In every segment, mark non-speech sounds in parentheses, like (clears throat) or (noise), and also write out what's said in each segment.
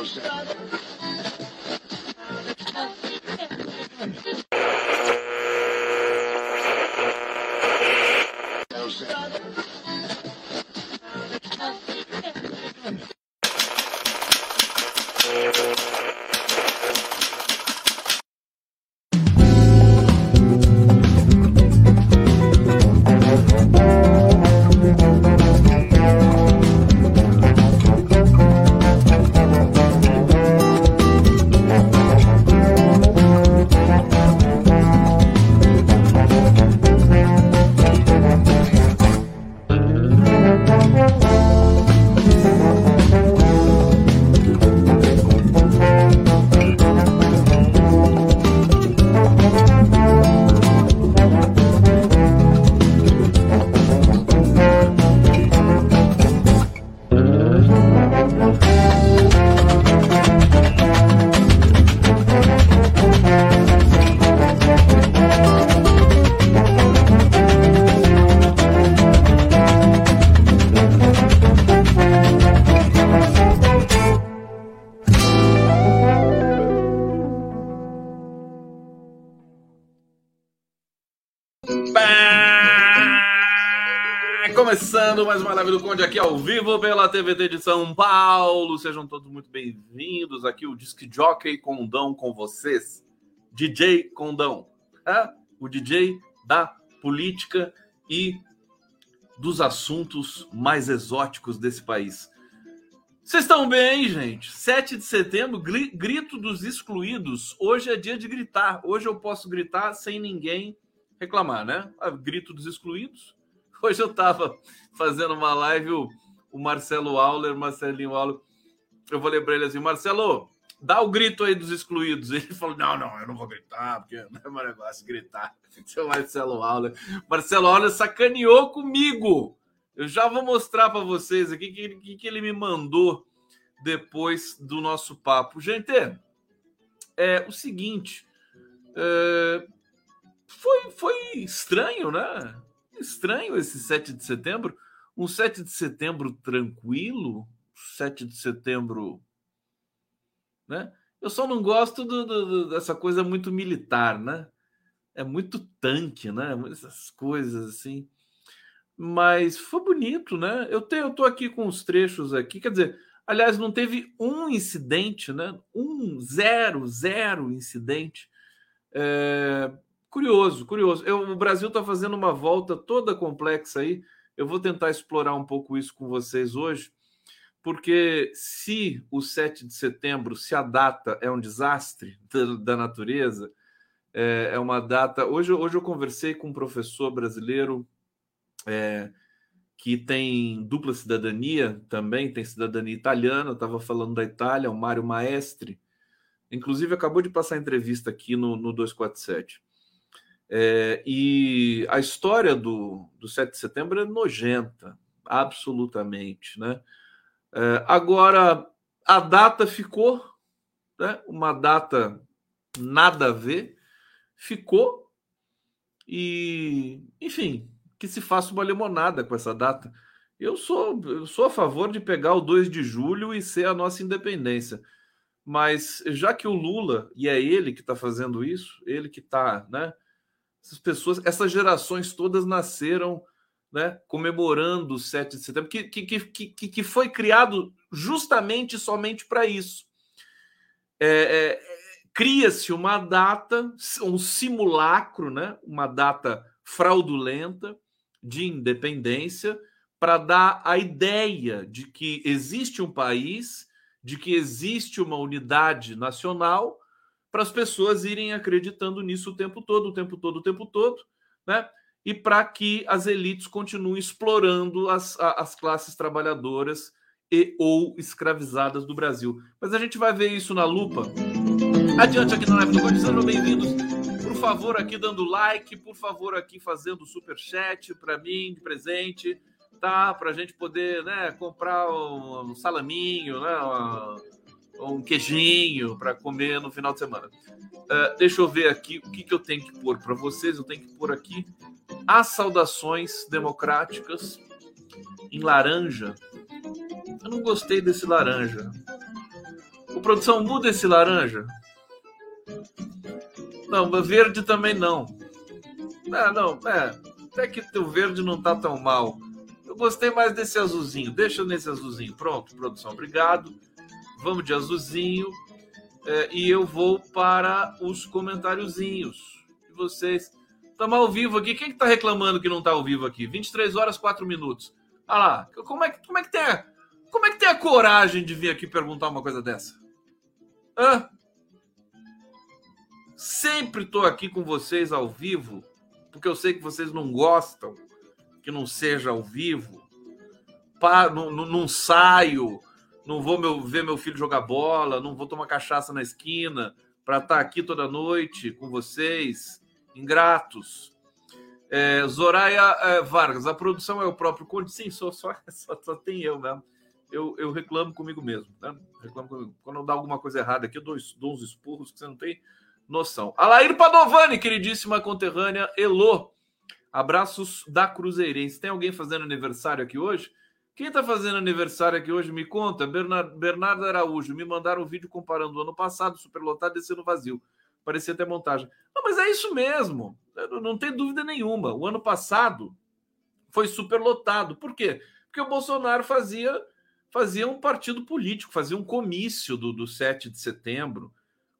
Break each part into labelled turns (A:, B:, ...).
A: no sense. Mais uma live do Conde aqui ao vivo pela TVT de São Paulo. Sejam todos muito bem-vindos aqui. O Disque Jockey Condão com vocês. DJ Condão. É? O DJ da política e dos assuntos mais exóticos desse país. Vocês estão bem, gente? 7 de setembro, grito dos excluídos. Hoje é dia de gritar. Hoje eu posso gritar sem ninguém reclamar, né? Ah, grito dos excluídos (laughs) Hoje eu estava fazendo uma live, o, o Marcelo Auler, Marcelinho Auler, eu vou lembrar ele assim, Marcelo, dá o grito aí dos excluídos. (laughs) Ele falou: não, não, eu não vou gritar, porque (laughs) não é meu negócio gritar. Seu Marcelo Auler. Marcelo Auler sacaneou comigo. Eu já vou mostrar para vocês aqui o que, que, que, ele me mandou depois do nosso papo. Gente, é o seguinte. É, foi, foi estranho, né? Estranho esse 7 de setembro. Um 7 de setembro tranquilo, 7 de setembro. Né? Eu só não gosto do, do, dessa coisa muito militar, né? É muito tanque, né? Essas coisas assim. Mas foi bonito, né? Eu tenho, eu tô aqui com os trechos aqui, quer dizer, aliás, não teve um incidente, né? Um zero, zero incidente. É, Curioso, curioso. Eu, o Brasil está fazendo uma volta toda complexa aí. Eu vou tentar explorar um pouco isso com vocês hoje, porque se o 7 de setembro, se a data é um desastre (laughs) da, da natureza, é, é, uma data. Hoje, hoje eu conversei com um professor brasileiro é, que tem dupla cidadania também, tem cidadania italiana, estava falando da Itália, o Mário Maestri. Inclusive, acabou de passar entrevista aqui no, no 247. É, e a história do, do 7 de setembro é nojenta, absolutamente. Né? É, agora, a data ficou, né? uma data nada a ver, ficou, e, enfim, que se faça uma limonada com essa data. Eu sou, eu sou a favor de pegar o 2 de julho e ser a nossa independência. Mas já que o Lula, e é ele que está fazendo isso, ele que está, né? Essas pessoas, essas gerações todas nasceram né, comemorando o 7 de setembro, que, que, que, que foi criado justamente somente para isso. É, é, Cria-se uma data, um simulacro, né, uma data fraudulenta de independência, para dar a ideia de que existe um país, de que existe uma unidade nacional para as pessoas irem acreditando nisso o tempo todo, o tempo todo, o tempo todo, né? E para que as elites continuem explorando as, as classes trabalhadoras e ou escravizadas do Brasil. Mas a gente vai ver isso na lupa. Adiante aqui na live do Conde, sejam bem-vindos. Por favor, aqui dando like, por favor, aqui fazendo super chat para mim de presente, tá? Para a gente poder, né, comprar um, salaminho, né? Uma um queijinho para comer no final de semana. Uh, deixa eu ver aqui o que, que eu tenho que pôr para vocês. Eu tenho que pôr aqui as saudações democráticas em laranja. Eu não gostei desse laranja. O produção muda esse laranja? Não, verde também não. Ah, não, é. Até que o verde não tá tão mal. Eu gostei mais desse azulzinho. Deixa nesse azulzinho. Pronto, produção, obrigado. Vamos de azulzinho. É, e eu vou para os comentáriozinhos. E vocês. Estamos ao vivo aqui. Quem que tá reclamando que não está ao vivo aqui? 23 horas, 4 minutos. Olha lá. Como é, como é que tem a, como é que tem a coragem de vir aqui perguntar uma coisa dessa? Hã? Sempre estou aqui com vocês ao vivo, porque eu sei que vocês não gostam que não seja ao vivo. Não, não saio, não vou meu, ver meu filho jogar bola, não vou tomar cachaça na esquina para estar tá aqui toda noite com vocês, ingratos. É, Zoraia é, Vargas, a produção é o próprio Conde? Sim, só, (laughs) só, só, tem eu mesmo. Eu, eu reclamo comigo mesmo. Né? Reclamo comigo. Quando dou alguma coisa errada aqui, eu dou, dou uns espurros que você não tem noção. Alair Padovani, queridíssima conterrânea, Elô. Abraços da Cruzeirense. Tem alguém fazendo aniversário aqui hoje? Quem está fazendo aniversário aqui hoje, me conta. Bernardo, Araújo. Me mandaram um vídeo comparando o ano passado, superlotado, descendo vazio. Parecia até montagem. Não, mas é isso mesmo. Não tem dúvida nenhuma. O ano passado foi superlotado. Por quê? Porque o Bolsonaro fazia, fazia um partido político, fazia um comício do, do 7 de setembro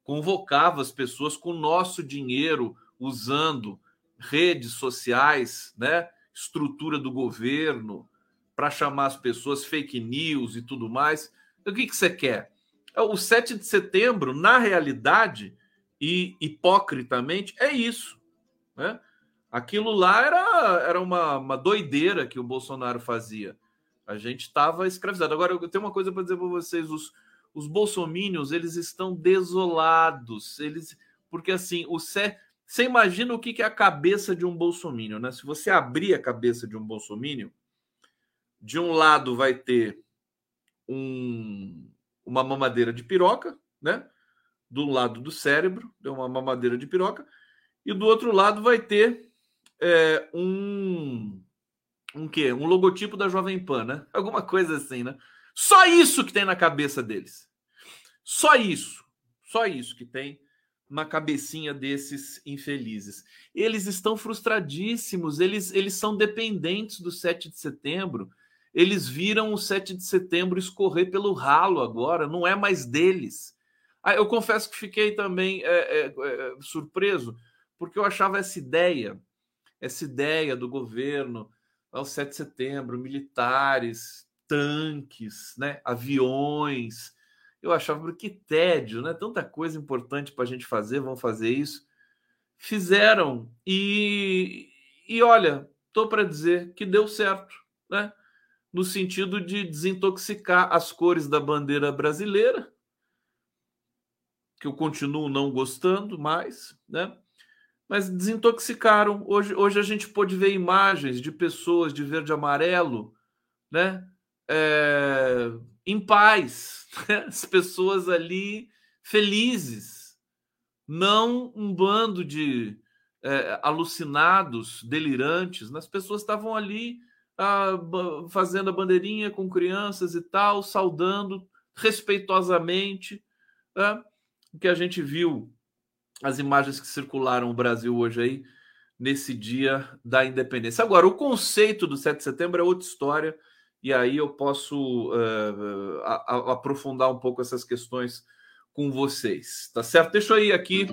A: convocava as pessoas com nosso dinheiro, usando redes sociais, né, estrutura do governo, para chamar as pessoas fake news e tudo mais. O que, que você quer? O 7 de setembro, na realidade, e hipocritamente, é isso. Né? Aquilo lá era, era uma, uma doideira que o Bolsonaro fazia. A gente estava escravizado. Agora, eu tenho uma coisa para dizer para vocês: os, os bolsomínios eles estão desolados. Eles, porque assim, o Sé, você imagina o que é a cabeça de um bolsomínio, né? Se você abrir a cabeça de um bolsomínio, de um lado vai ter um, uma mamadeira de piroca, né? Do lado do cérebro, uma mamadeira de piroca, e do outro lado vai ter é, um um quê? Um logotipo da Jovem Pan, né? (laughs) Alguma coisa assim, né? Só isso que tem na cabeça deles. Só isso. Só isso que tem na cabecinha desses infelizes. Eles estão frustradíssimos, eles, eles são dependentes do 7 de setembro. Eles viram o 7 de setembro escorrer pelo ralo agora, não é mais deles. Ah, eu confesso que fiquei também é, é, é, surpreso, porque eu achava essa ideia, essa ideia do governo, ao 7 de setembro, militares, tanques, né, aviões. Eu achava que tédio, né? Tanta coisa importante para a gente fazer, vão fazer isso. Fizeram e, e olha, estou para dizer que deu certo, né? No sentido de desintoxicar as cores da bandeira brasileira, que eu continuo não gostando mais, né? Mas desintoxicaram. Hoje, hoje a gente pôde ver imagens de pessoas de verde e amarelo, né? é, em paz, (laughs) né? as pessoas ali felizes, não um bando de é, alucinados, delirantes. Né? As pessoas estavam ali fazendo a bandeirinha com crianças e tal, saudando respeitosamente. Né? O que a gente viu, as imagens que circularam o Brasil hoje aí, nesse dia da independência. Agora, o conceito do 7 de setembro é outra história e aí eu posso uh, a, a, aprofundar um pouco essas questões com vocês, tá certo? Deixa eu ir aqui,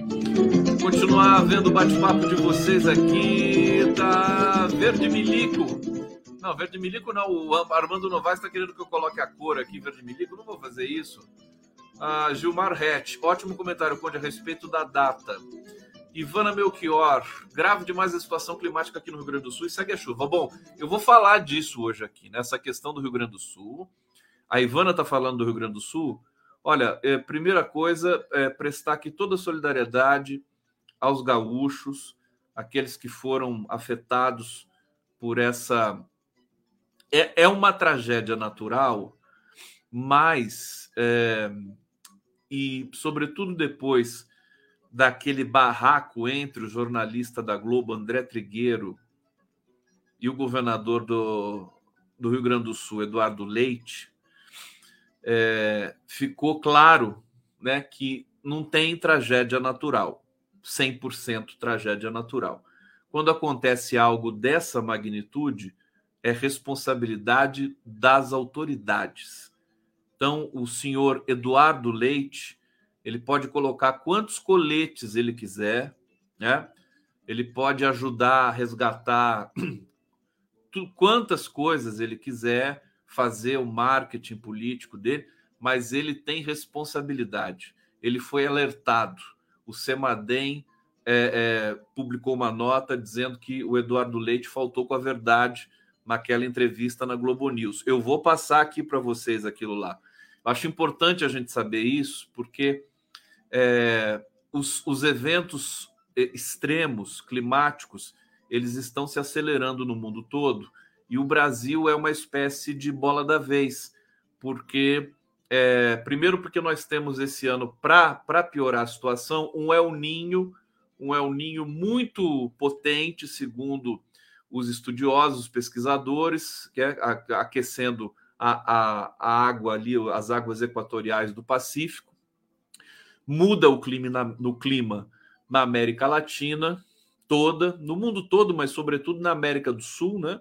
A: continuar vendo o bate-papo de vocês aqui, tá? Verde Milico. Não, Verde Milico não, o Armando Novaes está querendo que eu coloque a cor aqui, Verde Milico, não vou fazer isso. Ah, Gilmar Rett, ótimo comentário, Conde, a respeito da data. Ivana Melchior, grave demais a situação climática aqui no Rio Grande do Sul e segue a chuva. Bom, eu vou falar disso hoje aqui, nessa questão do Rio Grande do Sul. A Ivana está falando do Rio Grande do Sul. Olha, é, primeira coisa é prestar aqui toda a solidariedade aos gaúchos, aqueles que foram afetados por essa. É, é uma tragédia natural, mas. É... E, sobretudo, depois daquele barraco entre o jornalista da Globo, André Trigueiro, e o governador do, do Rio Grande do Sul, Eduardo Leite, é, ficou claro né, que não tem tragédia natural, 100% tragédia natural. Quando acontece algo dessa magnitude, é responsabilidade das autoridades. Então, o senhor Eduardo Leite, ele pode colocar quantos coletes ele quiser, né? Ele pode ajudar a resgatar (clears throat) quantas coisas ele quiser, fazer o marketing político dele, mas ele tem responsabilidade. Ele foi alertado. O Semadem é, é, publicou uma nota dizendo que o Eduardo Leite faltou com a verdade naquela entrevista na Globo News. Eu vou passar aqui para vocês aquilo lá. Acho importante a gente saber isso, porque é, os, os eventos é, extremos climáticos eles estão se acelerando no mundo todo e o Brasil é uma espécie de bola da vez, porque é, primeiro porque nós temos esse ano para piorar a situação um El Ninho, um El Ninho muito potente, segundo os estudiosos, os pesquisadores, que é aquecendo a, a, a água ali, as águas equatoriais do Pacífico, muda o clima na, no clima na América Latina toda, no mundo todo, mas sobretudo na América do Sul, né?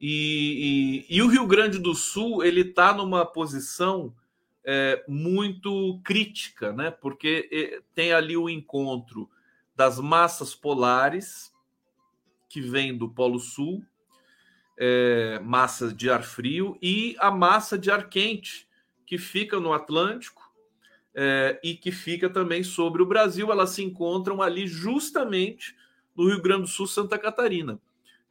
A: E, e, e o Rio Grande do Sul ele está numa posição é, muito crítica, né? Porque é, tem ali o encontro das massas polares que vem do Polo Sul, é, massa de ar frio, e a massa de ar quente que fica no Atlântico é, e que fica também sobre o Brasil. Elas se encontram ali justamente no Rio Grande do Sul, Santa Catarina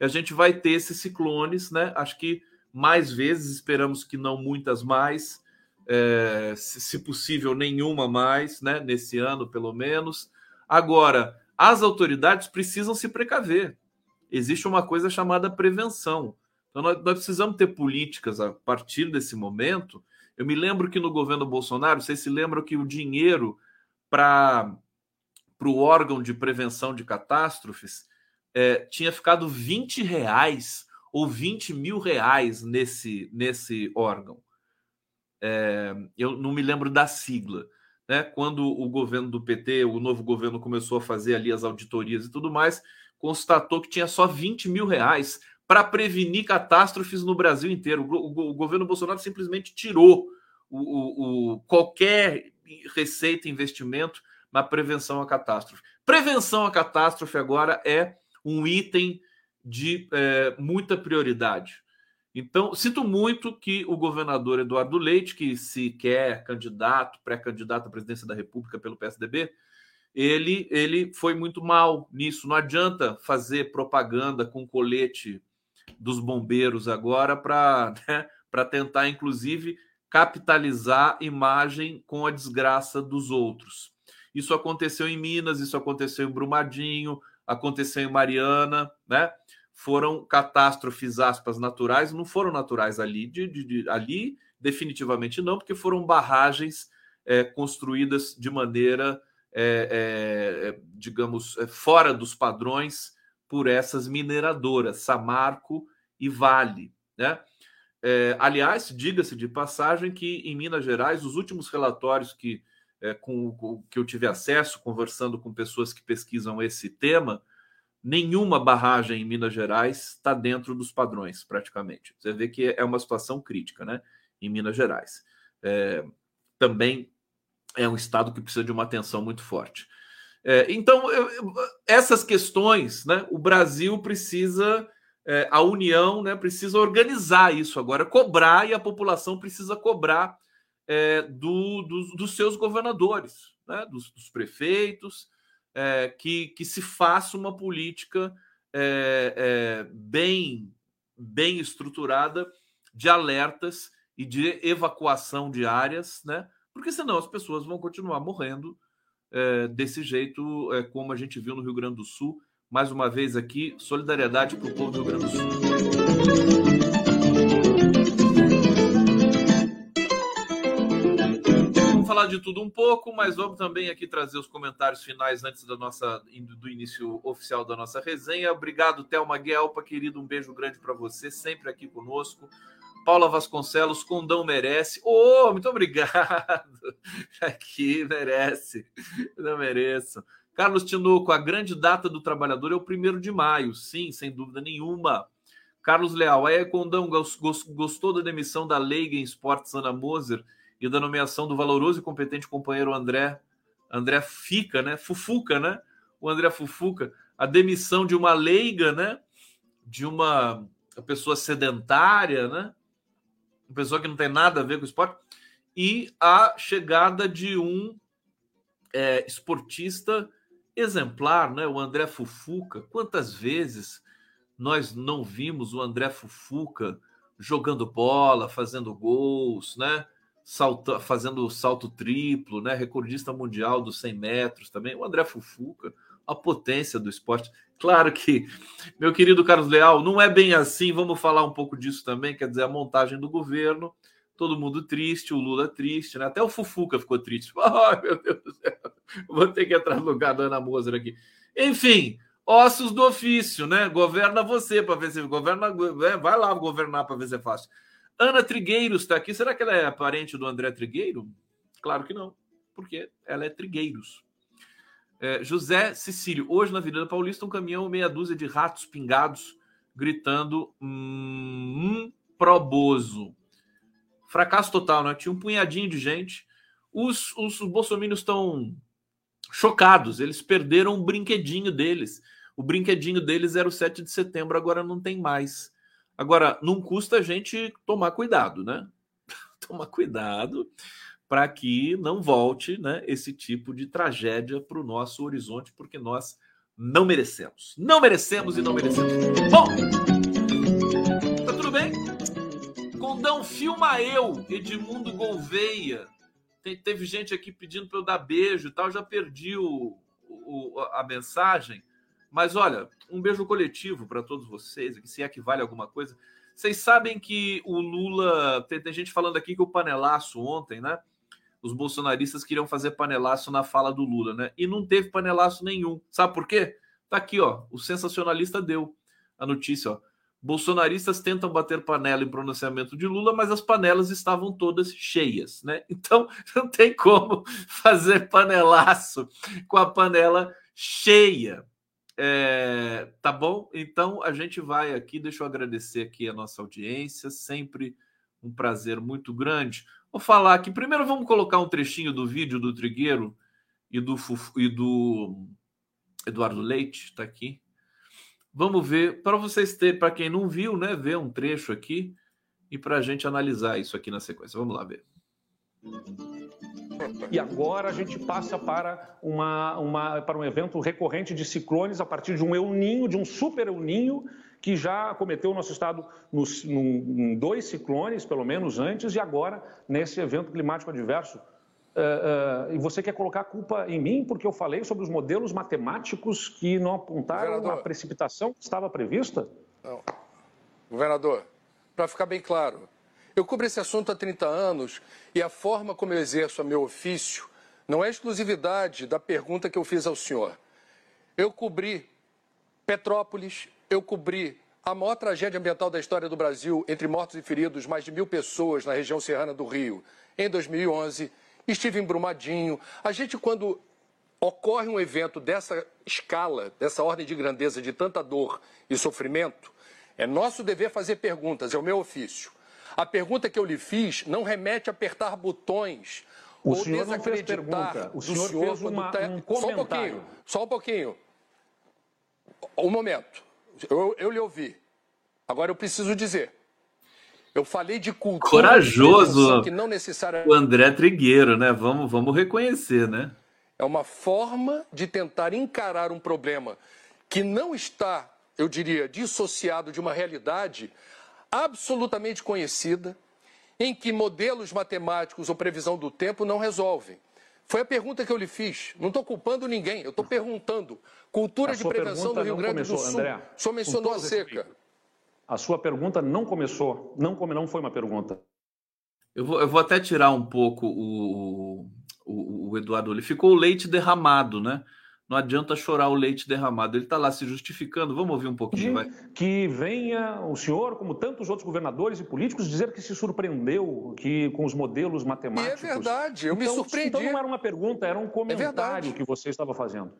A: a gente vai ter esses ciclones, né? Acho que mais vezes, esperamos que não muitas mais, é, se, se possível, nenhuma mais, né? Nesse ano, pelo menos. Agora, as autoridades precisam se precaver. Existe uma coisa chamada prevenção. Então, nós, nós precisamos ter políticas a partir desse momento. Eu me lembro que no governo Bolsonaro, vocês se lembram que o dinheiro para o órgão de prevenção de catástrofes é, tinha ficado 20 reais ou 20 mil reais nesse, nesse órgão. É, eu não me lembro da sigla. Né? Quando o governo do PT, o novo governo, começou a fazer ali as auditorias e tudo mais, constatou que tinha só 20 mil reais para prevenir catástrofes no Brasil inteiro. O, o, o governo Bolsonaro simplesmente tirou o, o, qualquer receita, investimento na prevenção à catástrofe. Prevenção à catástrofe agora é um item de é, muita prioridade. Então, sinto muito que o governador Eduardo Leite, que se quer candidato, pré-candidato à presidência da República pelo PSDB, ele, ele foi muito mal nisso. Não adianta fazer propaganda com colete dos bombeiros agora para (laughs) né, tentar, inclusive, capitalizar imagem com a desgraça dos outros. Isso aconteceu em Minas, isso aconteceu em Brumadinho, aconteceu em Mariana, né? Foram catástrofes aspas naturais, não foram naturais ali, de, de, de ali definitivamente não, porque foram barragens é, construídas de maneira, é, é, digamos, é, fora dos padrões por essas mineradoras, Samarco e Vale, né? É, aliás, diga-se de passagem que em Minas Gerais, os últimos relatórios que é, com, com, que eu tive acesso, conversando com pessoas que pesquisam esse tema, nenhuma barragem em Minas Gerais está dentro dos padrões, praticamente. Você vê que é uma situação crítica, né? Em Minas Gerais. É, também é um estado que precisa de uma atenção muito forte. É, então, eu, eu, essas questões, né? O Brasil precisa, é, a União, né? Precisa organizar isso agora, cobrar e a população precisa cobrar é, do, dos, dos, seus governadores, né, dos, dos prefeitos, é, que, que se faça uma política é, é, bem, bem estruturada de alertas e de evacuação de áreas, né? Porque senão as pessoas vão continuar morrendo é, desse jeito, é, como a gente viu no Rio Grande do Sul. Mais uma vez aqui, solidariedade para o povo do Rio Grande do Sul. falar de tudo um pouco, mas vamos também aqui trazer os comentários finais antes da nossa do início oficial da nossa resenha. Obrigado, Thelma Guelpa, querido, um beijo grande para você, sempre aqui conosco. Paula Vasconcelos, Condão merece. Ô, oh, muito obrigado. (laughs) Aqui merece. Não mereço. Carlos Tinoco, a grande data do trabalhador é o primeiro de maio. Sim, sem dúvida nenhuma. Carlos Leal, aí Condão gostou da demissão da Leiga em Esportes Ana Moser e da nomeação do valoroso e competente companheiro André André Fica, né? Fufuca, né? O André Fufuca, a demissão de uma leiga, né? De uma pessoa sedentária, né? Uma pessoa que não tem nada a ver com esporte, e a chegada de um é, esportista exemplar, né? O André Fufuca. Quantas vezes nós não vimos o André Fufuca jogando bola, fazendo gols, né? Salta, fazendo salto triplo, né? Recordista mundial dos 100 metros também. O André Fufuca, a potência do esporte. Claro que, meu querido Carlos Leal, não é bem assim. Vamos falar um pouco disso também. Quer dizer, a montagem do governo, todo mundo triste, o Lula triste, né? Até o Fufuca ficou triste. (laughs) Ai, meu Deus do céu, vou ter que entrar no lugar da Ana Moser aqui. Enfim, ossos do ofício, né? Governa você para ver se governa, é, vai lá governar para ver se é fácil. Ana Trigueiros está aqui. Será que ela é parente do André Trigueiro? Claro que não, porque ela é Trigueiros. É, José Cecílio, hoje na Avenida Paulista, um caminhão meia dúzia de ratos pingados gritando hum, proboso. Fracasso total, né? Tinha um punhadinho de gente. Os, os, os bolsominions estão chocados, eles perderam o brinquedinho deles. O brinquedinho deles era o 7 de setembro, agora não tem mais. Agora, não custa a gente tomar cuidado, né? (laughs) tomar cuidado para que não volte né, esse tipo de tragédia para o nosso horizonte, porque nós não merecemos. Não merecemos e não merecemos. Bom, tá tudo bem? Condão, filma eu, Edmundo Gouveia. Tem, teve gente aqui pedindo para eu dar beijo e tal, já perdi o, o, a mensagem. Mas olha, um beijo coletivo para todos vocês, se é que vale alguma coisa. Vocês sabem que o Lula. Tem, tem, gente falando aqui que o panelaço ontem, né? Os bolsonaristas queriam fazer panelaço na fala do Lula, né? E não teve panelaço nenhum. Sabe por quê? Tá aqui, ó. O sensacionalista deu a notícia, ó. Bolsonaristas tentam bater panela em pronunciamento de Lula, mas as panelas estavam todas cheias, né? (laughs) Então não tem como fazer panelaço com a panela cheia. É, tá bom? Então a gente vai aqui. Deixa eu agradecer aqui a nossa audiência, sempre um prazer muito grande. Vou falar aqui. Primeiro, vamos colocar um trechinho do vídeo do Trigueiro e do, e do Eduardo Leite, está aqui. Vamos ver, para vocês terem, para quem não viu, né, ver um trecho aqui e para a gente analisar isso aqui na sequência. Vamos lá ver.
B: E agora a gente passa para, uma, uma, para um evento recorrente de ciclones a partir de um El Ninho, de um super El Ninho, que já acometeu o nosso estado nos, num, em dois ciclones, pelo menos antes, e agora nesse evento climático adverso. Uh, uh, e você quer colocar a culpa em mim porque eu falei sobre os modelos matemáticos que não apontaram Governador, a precipitação que estava prevista? Não.
C: Governador, para ficar bem claro, eu cubro esse assunto há 30 anos e a forma como eu exerço o meu ofício não é exclusividade da pergunta que eu fiz ao senhor. Eu cobri Petrópolis, eu cobri a maior tragédia ambiental da história do Brasil, entre mortos e feridos, mais de mil pessoas na região serrana do Rio, em 2011. Estive em Brumadinho. A gente, quando ocorre um evento dessa escala, dessa ordem de grandeza, de tanta dor e sofrimento, é nosso dever fazer perguntas, é o meu ofício. A pergunta que eu lhe fiz não remete a apertar botões
B: o ou senhor desacreditar
C: o senhor, senhor fez uma, tá... um Só um pouquinho, só um pouquinho. Um momento. Eu, eu lhe ouvi. Agora eu preciso dizer. Eu falei de cultura.
A: Corajoso. Que não necessariamente... O André Trigueiro, né? Vamos, vamos reconhecer, né?
C: É uma forma de tentar encarar um problema que não está, eu diria, dissociado de uma realidade absolutamente conhecida, em que modelos matemáticos ou previsão do tempo não resolvem. Foi a pergunta que eu lhe fiz. Não estou culpando ninguém, eu estou perguntando. Cultura de prevenção do Rio Grande começou, do Sul. André, o senhor mencionou a seca.
B: A sua pergunta não começou. Não, não foi uma pergunta.
A: Eu vou, eu vou até tirar um pouco o, o, o Eduardo. Ele ficou o leite derramado, né? Não adianta chorar o leite derramado. Ele está lá se justificando. Vamos ouvir um pouquinho, vai.
B: Que venha o senhor, como tantos outros governadores e políticos, dizer que se surpreendeu que com os modelos matemáticos.
C: E é verdade, eu
B: então,
C: me surpreendi.
B: Então não era uma pergunta, era um comentário é que você estava fazendo.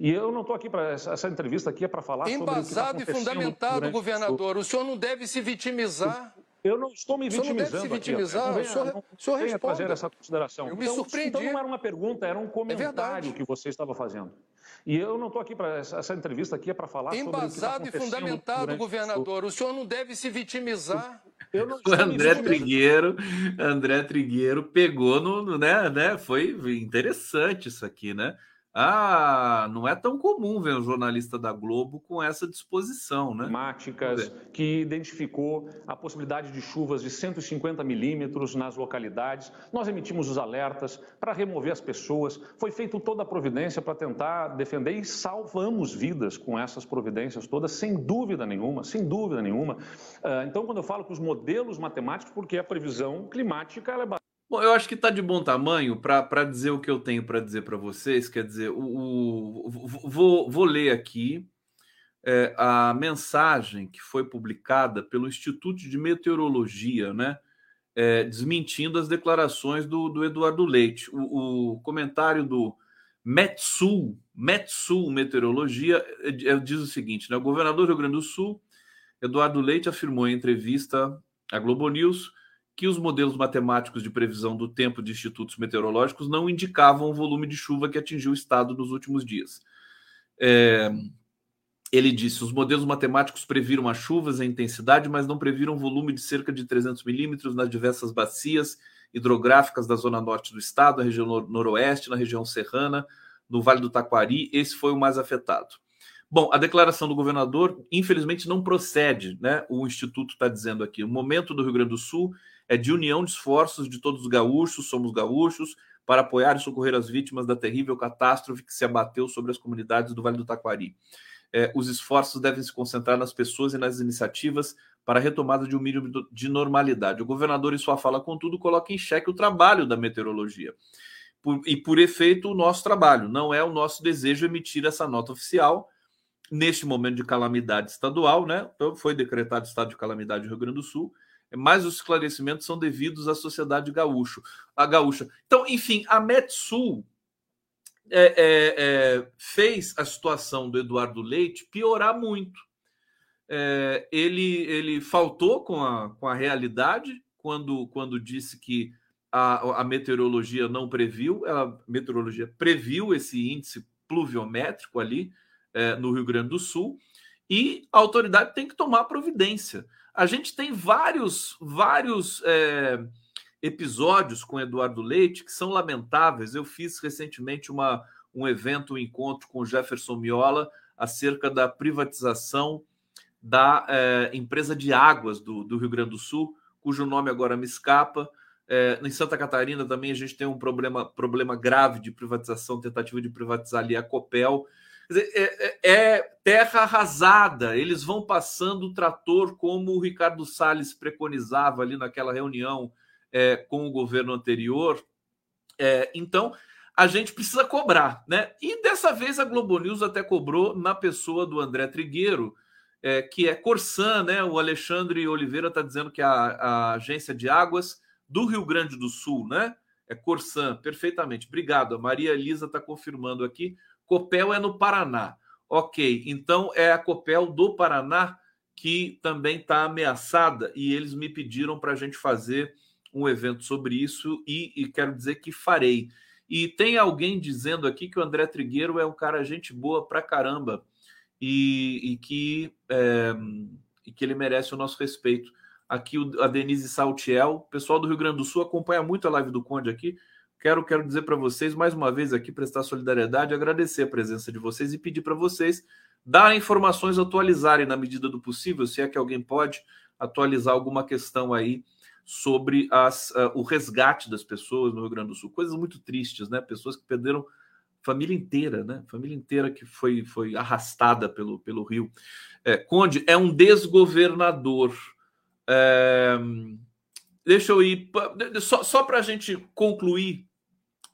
B: E eu não estou aqui para essa entrevista aqui é para falar
C: Embasado
B: sobre o que
C: e fundamentado, governador. O senhor não deve se vitimizar.
B: Eu não estou me vitimizando.
C: O senhor não deve se vitimizar.
B: Aqui,
C: o senhor,
B: não,
C: o senhor
B: responda. fazer essa consideração.
C: Eu me então, surpreendi.
B: Então não era uma pergunta, era um
C: é
B: comentário é que você estava fazendo. E eu não estou aqui para essa, essa, entrevista aqui é para falar
C: Embasado
B: sobre o que
C: e fundamentado, governador. O senhor não deve se vitimizar.
A: Eu não o André Trigueiro, André Trigueiro pegou no, no né, né? Foi interessante isso aqui, né? Ah, não é tão comum ver um jornalista da Globo com essa disposição, né?
B: Climáticas, que identificou a possibilidade de chuvas de 150 milímetros nas localidades. Nós emitimos os alertas para remover as pessoas. Foi feita toda a providência para tentar defender e salvamos vidas com essas providências todas, sem dúvida nenhuma, sem dúvida nenhuma. Ah, então, quando eu falo que os modelos matemáticos, porque a previsão climática ela é
A: Bom, eu acho que está de bom tamanho para dizer o que eu tenho para dizer para vocês. Quer dizer, o, o, vou, vou ler aqui é, a mensagem que foi publicada pelo Instituto de Meteorologia, né? É, desmentindo as declarações do, do Eduardo Leite. O, o, comentário do Metsul, Metsul Meteorologia, é, é, diz o seguinte: né? o governador do Rio Grande do Sul, Eduardo Leite, afirmou em entrevista à Globo News que os modelos matemáticos de previsão do tempo de institutos meteorológicos não indicavam o volume de chuva que atingiu o estado nos últimos dias. É, ele disse: os modelos matemáticos previram as chuvas em intensidade, mas não previram volume de cerca de 300 milímetros nas diversas bacias hidrográficas da zona norte do estado, na região noroeste, na região serrana, no Vale do Taquari. Esse foi o mais afetado. Bom, a declaração do governador, infelizmente, não procede, né? O Instituto está dizendo aqui. O momento do Rio Grande do Sul é de união de esforços de todos os gaúchos, somos gaúchos, para apoiar e socorrer as vítimas da terrível catástrofe que se abateu sobre as comunidades do Vale do Taquari. É, os esforços devem se concentrar nas pessoas e nas iniciativas para a retomada de um mínimo de normalidade. O governador, em sua fala, contudo, coloca em xeque o trabalho da meteorologia. Por, e, por efeito, o nosso trabalho. Não é o nosso desejo emitir essa nota oficial neste momento de calamidade estadual, né? Então, foi decretado estado de calamidade no Rio Grande do Sul mas os esclarecimentos são devidos à sociedade gaúcho, a gaúcha. Então, enfim, a Metsul é, é, é, fez a situação do Eduardo Leite piorar muito. É, ele, ele faltou com a, com a realidade quando, quando disse que a, a meteorologia não previu, a meteorologia previu esse índice pluviométrico ali é, no Rio Grande do Sul, e a autoridade tem que tomar providência. A gente tem vários, vários é, episódios com Eduardo Leite que são lamentáveis. Eu fiz recentemente uma, um evento, um encontro com Jefferson Miola acerca da privatização da é, empresa de águas do, do, Rio Grande do Sul, cujo nome agora me escapa. É, em Santa Catarina também a gente tem um problema, problema grave de privatização, tentativa de privatizar ali a Copel. Dizer, é, é, é, terra arrasada. Eles vão passando o trator como o Ricardo Salles preconizava ali naquela reunião é, com o governo anterior. É, então, a gente precisa cobrar, né? E dessa vez a Globo News até cobrou na pessoa do André Trigueiro, é, que é Corsan, né? O Alexandre Oliveira está dizendo que a, a agência de águas do Rio Grande do Sul, né? É Corsan, perfeitamente. Obrigado. A Maria Elisa está confirmando aqui. Copel é no Paraná. Ok, então é a Copel do Paraná que também está ameaçada e eles me pediram para a gente fazer um evento sobre isso e, e, quero dizer que farei. E tem alguém dizendo aqui que o André Trigueiro é um cara gente boa pra caramba e, e que, é, e que ele merece o nosso respeito. Aqui a Denise Saltiel, pessoal do Rio Grande do Sul acompanha muito a live do Conde aqui. Quero, quero dizer para vocês, mais uma vez aqui, prestar solidariedade, agradecer a presença de vocês e pedir para vocês dar informações, atualizarem na medida do possível, se é que alguém pode atualizar alguma questão aí sobre as, uh, o resgate das pessoas no Rio Grande do Sul. Coisas muito tristes, né? Pessoas que perderam família inteira, né? Família inteira que foi, foi arrastada pelo, pelo rio. É, Conde é um desgovernador. É, deixa eu ir. Só, só para a gente concluir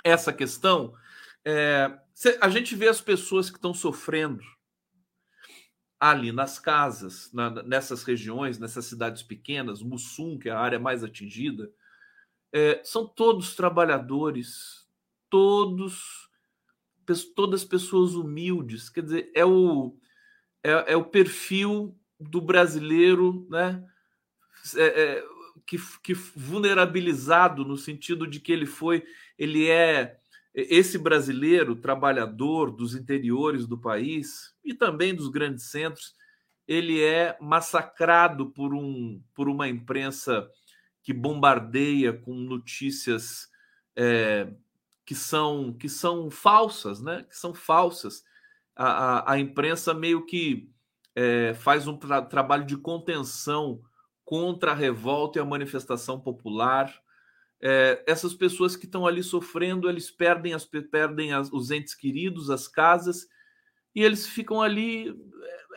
A: essa questão, É, a gente vê as pessoas que estão sofrendo ali nas casas, na, nessas regiões, nessas cidades pequenas, Mussum, que é a área mais atingida, é, são todos trabalhadores, todos todas pessoas humildes, quer dizer, é o, é, é o perfil do brasileiro, né? É, é, que, que vulnerabilizado no sentido de que ele foi, ele é esse brasileiro trabalhador dos interiores do país e também dos grandes centros, ele é massacrado por, um, por uma imprensa que bombardeia com notícias é, que são que são falsas, né? Que são falsas. A, a, a imprensa meio que é, faz um tra trabalho de contenção contra a revolta e a manifestação popular é, essas pessoas que estão ali sofrendo, eles perdem, as, perdem as, os entes queridos, as casas, e eles ficam ali.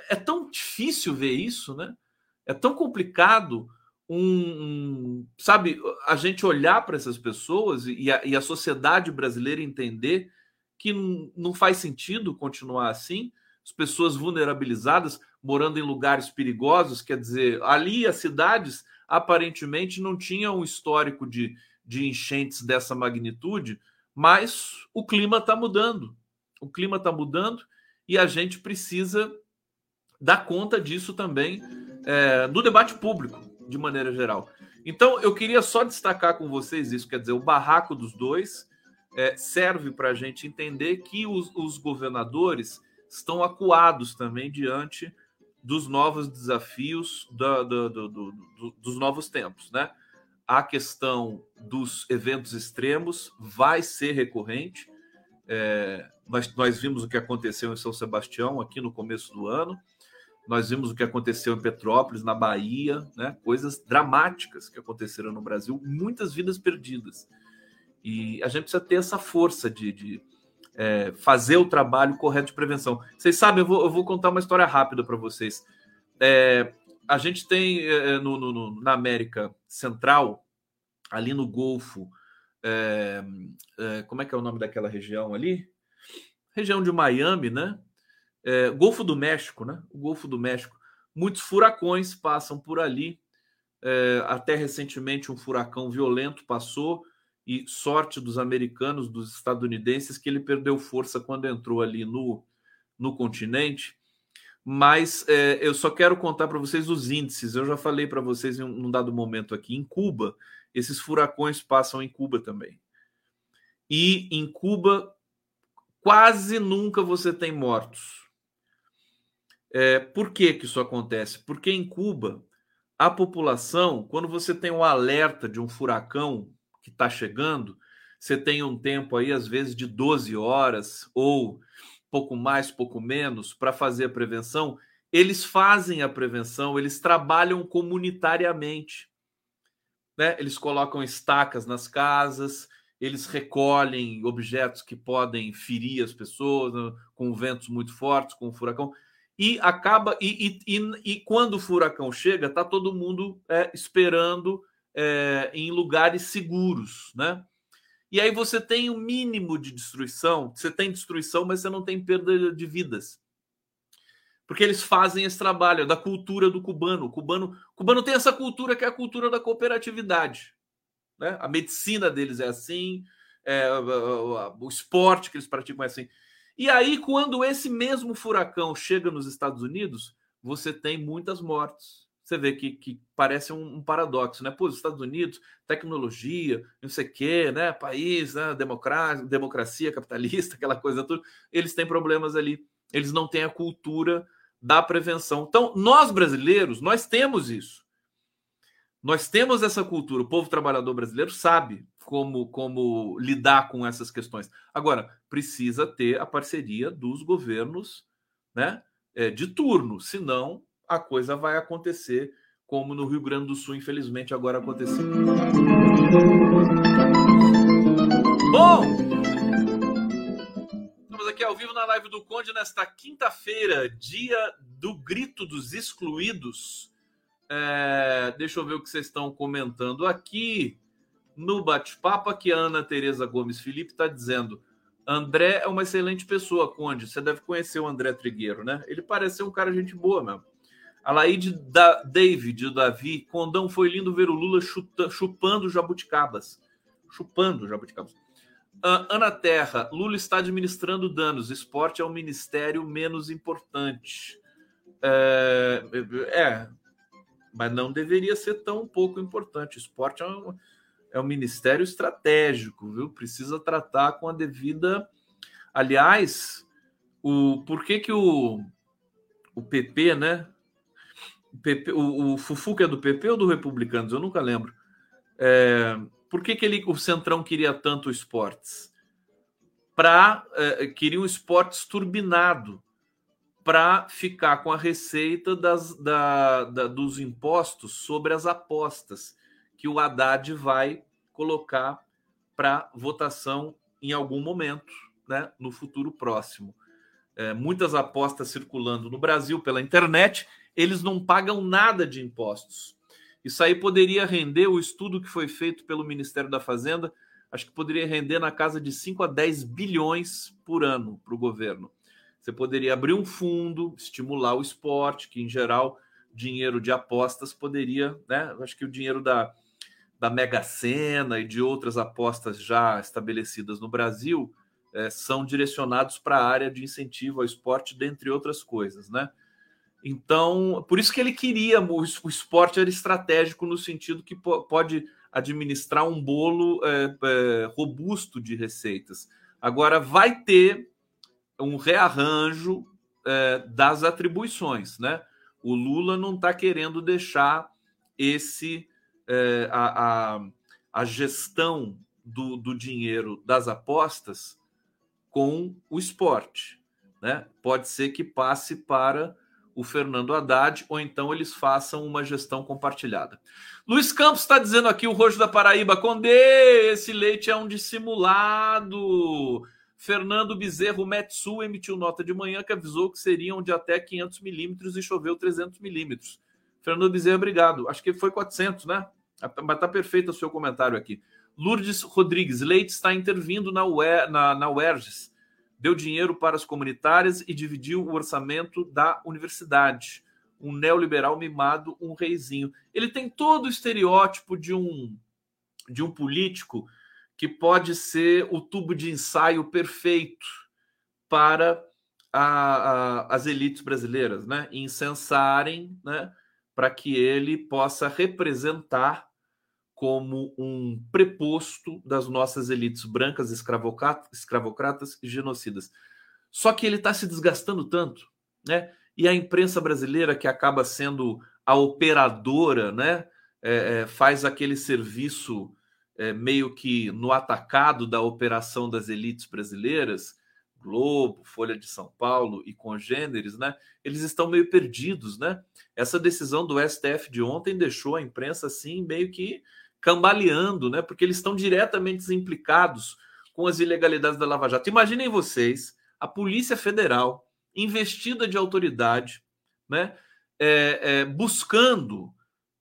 A: É, é tão difícil ver isso, né? É tão complicado um, um sabe, a gente olhar para essas pessoas e a, e a, sociedade brasileira entender que não, faz sentido continuar assim, as pessoas vulnerabilizadas morando em lugares perigosos, quer dizer, ali as cidades aparentemente não tinham um histórico de, de enchentes dessa magnitude, mas o clima está mudando. O clima está mudando e a gente precisa dar conta disso também é, no debate público, de maneira geral. Então, eu queria só destacar com vocês isso, quer dizer, o barraco dos dois é, serve para a gente entender que os, os governadores estão acuados também diante dos novos desafios da, do, do, do, dos novos tempos, né? A questão dos eventos extremos vai ser recorrente. É, nós, nós vimos o que aconteceu em São Sebastião aqui no começo do ano, nós vimos o que aconteceu em Petrópolis, na Bahia, né? coisas dramáticas que aconteceram no Brasil, muitas vidas perdidas. E a gente precisa ter essa força de, de é, fazer o trabalho correto de prevenção. Vocês sabem, eu vou, eu vou contar uma história rápida para vocês. É, a gente tem é, no, no, na América Central, ali no Golfo, é, é, como é que é o nome daquela região ali? Região de Miami, né? É, Golfo do México, né? O Golfo do México. Muitos furacões passam por ali. Até recentemente, um furacão violento passou e sorte dos americanos, dos estadunidenses, que ele perdeu força quando entrou ali no, no continente mas eu só quero contar para vocês os índices. Eu já falei para vocês em um, dado momento aqui. Em Cuba, esses furacões passam em Cuba também. E em Cuba, quase nunca você tem mortos. É, por que, que isso acontece? Porque em Cuba, a população, quando você tem um alerta de um furacão que está chegando, você tem um tempo aí, às vezes, de 12 horas ou pouco mais, pouco menos, para fazer a prevenção, eles fazem a prevenção, eles trabalham comunitariamente. Né? Eles colocam estacas nas casas, eles recolhem objetos que podem ferir as pessoas né? com ventos muito fortes, com furacão. E acaba. E, e, e, quando o furacão chega, está todo mundo é, esperando é, em lugares seguros, né? E aí você tem o um mínimo de destruição. Você tem destruição, mas você não tem perda de vidas. Porque eles fazem esse trabalho da cultura do cubano. O cubano, o cubano tem essa cultura que é a cultura da cooperatividade. Né? A medicina deles é assim, é, o, esporte que eles praticam é assim. E aí, quando esse mesmo furacão chega nos Estados Unidos, você tem muitas mortes você vê que, que parece um, um, paradoxo, né? Pô, os Estados Unidos, tecnologia, não sei o quê, né? País, né? Democracia, democracia capitalista, (laughs) aquela coisa tudo, eles têm problemas ali. Eles não têm a cultura da prevenção. Então, nós brasileiros, nós temos isso. Nós temos essa cultura. O povo trabalhador brasileiro sabe como, como lidar com essas questões. Agora, precisa ter a parceria dos governos, né? É, de turno, senão a coisa vai acontecer como no Rio Grande do Sul, infelizmente, agora aconteceu. Vivo na live do Conde nesta quinta-feira, dia do grito dos excluídos. É, deixa eu ver o que vocês estão comentando aqui no bate-papo. Aqui a Ana Tereza Gomes Felipe está dizendo: André é uma excelente pessoa, Conde. Você deve conhecer o André Trigueiro, né? Ele parece ser um cara gente boa mesmo. Alaide da David, o Davi, Condão foi lindo ver o Lula chuta, chupando jabuticabas. Chupando jabuticabas. Uh, Ana Terra, Lula está administrando danos. Esporte é o ministério menos importante. É, é, mas não deveria ser tão pouco importante. Esporte é um, é um ministério estratégico, viu? Precisa tratar com a devida. Aliás, o por que que o, o PP, né? O, PP, o, o Fufu é do PP ou do Republicanos? Eu nunca lembro. É, por que, que ele, o Centrão queria tanto esportes? Para é, queria um esportes turbinado para ficar com a receita das, da, da, dos impostos sobre as apostas que o Haddad vai colocar para votação em algum momento, né, no futuro próximo. É, muitas apostas circulando no Brasil pela internet, eles não pagam nada de impostos. Isso aí poderia render o estudo que foi feito pelo Ministério da Fazenda, acho que poderia render na casa de 5 a 10 bilhões por ano para o governo. Você poderia abrir um fundo, estimular o esporte, que em geral dinheiro de apostas poderia, né? Acho que o dinheiro da, da Mega Sena e de outras apostas já estabelecidas no Brasil é, são direcionados para a área de incentivo ao esporte, dentre outras coisas, né? Então, por isso que ele queria, o, esporte era estratégico no sentido que pode administrar um bolo é, é, robusto de receitas. Agora, vai ter um rearranjo é, das atribuições, né? O Lula não está querendo deixar esse é, a, a, a, gestão do, do dinheiro das apostas com o esporte. Né? Pode ser que passe para o Fernando Haddad, ou então eles façam uma gestão compartilhada. Luiz Campos está dizendo aqui, o Rojo da Paraíba, Condê, esse leite é um dissimulado. Fernando Bezerro Metsu emitiu nota de manhã que avisou que seriam de até 500 milímetros e choveu 300 milímetros. Fernando Bezerra, obrigado. Acho que foi 400, né? Mas tá perfeito o seu comentário aqui. Lourdes Rodrigues, Leite está intervindo na, UE, na, na UERGS. Deu dinheiro para as comunitárias e dividiu o orçamento da universidade. Um neoliberal mimado, um reizinho. Ele tem todo o estereótipo de um, de um político que pode ser o tubo de ensaio perfeito para a, a, as elites brasileiras, né? Incensarem, né? para que ele possa representar como um preposto das nossas elites brancas, escravocratas e genocidas. Só que ele está se desgastando tanto, né? E a imprensa brasileira, que acaba sendo a operadora, né? É, é, faz aquele serviço é, meio que no atacado da operação das elites brasileiras, Globo, Folha de São Paulo e congêneres, né? Eles estão meio perdidos, né? Essa decisão do STF de ontem deixou a imprensa assim meio que cambaleando, né? Porque eles estão diretamente implicados com as ilegalidades da Lava Jato. Imaginem vocês, a Polícia Federal investida de autoridade, né? É, é, buscando